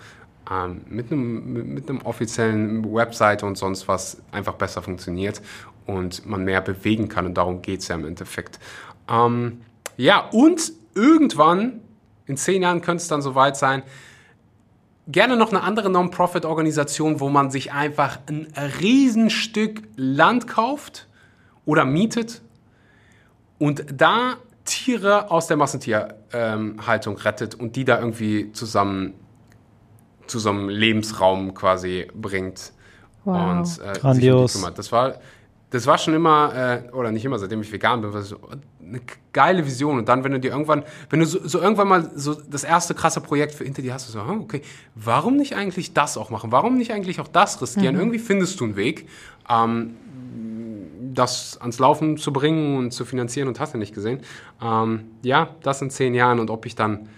ähm, mit, einem, mit einem offiziellen Website und sonst was einfach besser funktioniert und man mehr bewegen kann. Und darum geht es ja im Endeffekt. Ähm, ja, und irgendwann, in zehn Jahren könnte es dann soweit sein, gerne noch eine andere Non-Profit-Organisation, wo man sich einfach ein Riesenstück Land kauft oder mietet und da Tiere aus der Massentierhaltung ähm, rettet und die da irgendwie zusammen zu so einem Lebensraum quasi bringt. Wow. Und äh, Grandios. Sich um das war, das war schon immer, äh, oder nicht immer, seitdem ich vegan bin, war so eine geile Vision. Und dann, wenn du dir irgendwann, wenn du so, so irgendwann mal so das erste krasse Projekt für hinter dir hast, du so, okay, warum nicht eigentlich das auch machen? Warum nicht eigentlich auch das riskieren? Mhm. Irgendwie findest du einen Weg, ähm, das ans Laufen zu bringen und zu finanzieren und hast du nicht gesehen. Ähm, ja, das in zehn Jahren und ob ich dann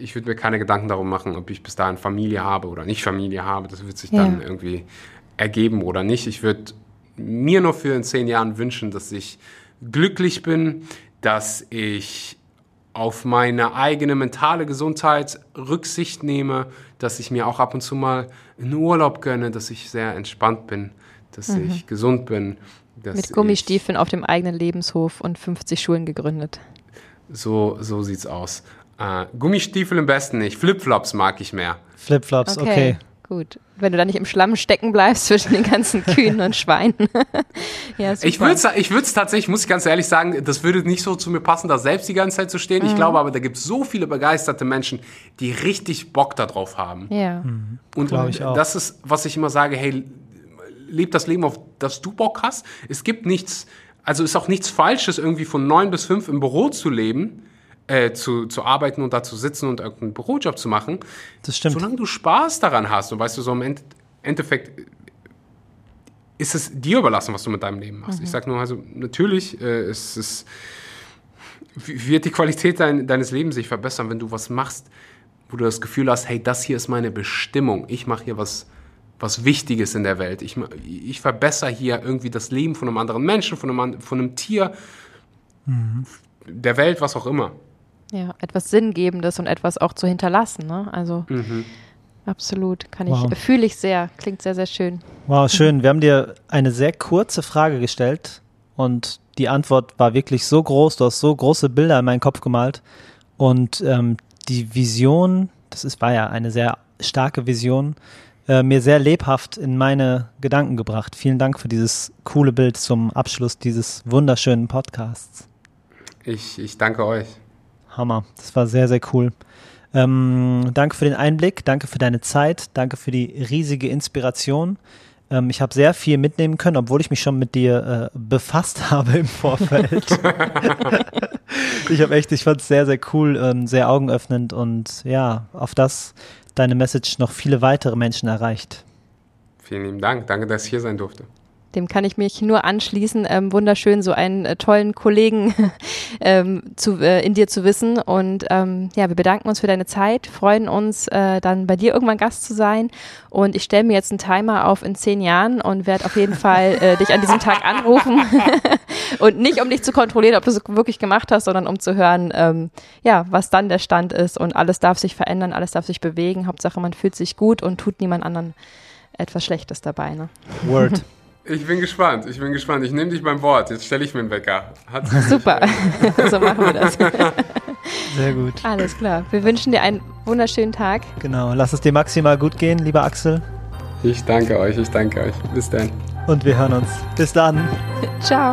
ich würde mir keine Gedanken darum machen, ob ich bis dahin Familie habe oder nicht Familie habe. Das wird sich ja. dann irgendwie ergeben oder nicht. Ich würde mir nur für in zehn Jahren wünschen, dass ich glücklich bin, dass ich auf meine eigene mentale Gesundheit Rücksicht nehme, dass ich mir auch ab und zu mal einen Urlaub gönne, dass ich sehr entspannt bin, dass mhm. ich gesund bin. Mit Gummistiefeln auf dem eigenen Lebenshof und 50 Schulen gegründet. So, so sieht's aus. Äh, Gummistiefel im besten nicht. Flipflops mag ich mehr. Flipflops, okay. okay. Gut. Wenn du da nicht im Schlamm stecken bleibst zwischen den ganzen Kühen und Schweinen. ja, super. ich würde es ich würd's tatsächlich, muss ich ganz ehrlich sagen, das würde nicht so zu mir passen, da selbst die ganze Zeit zu stehen. Mhm. Ich glaube aber, da gibt es so viele begeisterte Menschen, die richtig Bock darauf haben. Ja. Mhm. Und ich auch. das ist, was ich immer sage, hey, leb das Leben, auf das du Bock hast. Es gibt nichts, also ist auch nichts Falsches, irgendwie von neun bis fünf im Büro zu leben äh, zu, zu arbeiten und da zu sitzen und irgendeinen Bürojob zu machen. Das stimmt. Solange du Spaß daran hast und weißt du, so im End Endeffekt ist es dir überlassen, was du mit deinem Leben machst. Mhm. Ich sag nur, also natürlich äh, ist es wird die Qualität dein, deines Lebens sich verbessern, wenn du was machst, wo du das Gefühl hast, hey, das hier ist meine Bestimmung. Ich mache hier was, was Wichtiges in der Welt. Ich, ich verbessere hier irgendwie das Leben von einem anderen Menschen, von einem, von einem Tier, mhm. der Welt, was auch immer Ja, etwas Sinngebendes und etwas auch zu hinterlassen. Ne? Also Mhm. absolut, kann Wow. ich, fühle ich sehr, klingt sehr, sehr schön. Wow, schön. Wir haben dir eine sehr kurze Frage gestellt und die Antwort war wirklich so groß. Du hast so große Bilder in meinen Kopf gemalt und ähm, die Vision, das ist, war ja eine sehr starke Vision, äh, mir sehr lebhaft in meine Gedanken gebracht. Vielen Dank für dieses coole Bild zum Abschluss dieses wunderschönen Podcasts. Ich, ich danke euch. Hammer. Das war sehr, sehr cool. Ähm, danke für den Einblick, danke für deine Zeit, danke für die riesige Inspiration. Ähm, ich habe sehr viel mitnehmen können, obwohl ich mich schon mit dir äh, befasst habe im Vorfeld. ich habe echt, ich fand es sehr, sehr cool, ähm, sehr augenöffnend und ja, auf das deine Message noch viele weitere Menschen erreicht. Vielen lieben Dank. Danke, dass ich hier sein durfte. Dem kann ich mich nur anschließen. Ähm, wunderschön, so einen äh, tollen Kollegen ähm, zu, äh, in dir zu wissen. Und ähm, ja, wir bedanken uns für deine Zeit, freuen uns, äh, dann bei dir irgendwann Gast zu sein. Und ich stelle mir jetzt einen Timer auf in zehn Jahren und werde auf jeden Fall äh, dich an diesem Tag anrufen. und nicht, um dich zu kontrollieren, ob du es wirklich gemacht hast, sondern um zu hören, ähm, ja, was dann der Stand ist. Und alles darf sich verändern, alles darf sich bewegen. Hauptsache, man fühlt sich gut und tut niemand anderen etwas Schlechtes dabei. Ne? Word. Ich bin gespannt. Ich bin gespannt. Ich nehme dich beim Wort. Jetzt stelle ich mir einen Wecker. Hat sich Super, so machen wir das. Sehr gut. Alles klar. Wir wünschen dir einen wunderschönen Tag. Genau. Lass es dir maximal gut gehen, lieber Axel. Ich danke euch. Ich danke euch. Bis dann. Und wir hören uns. Bis dann. Ciao.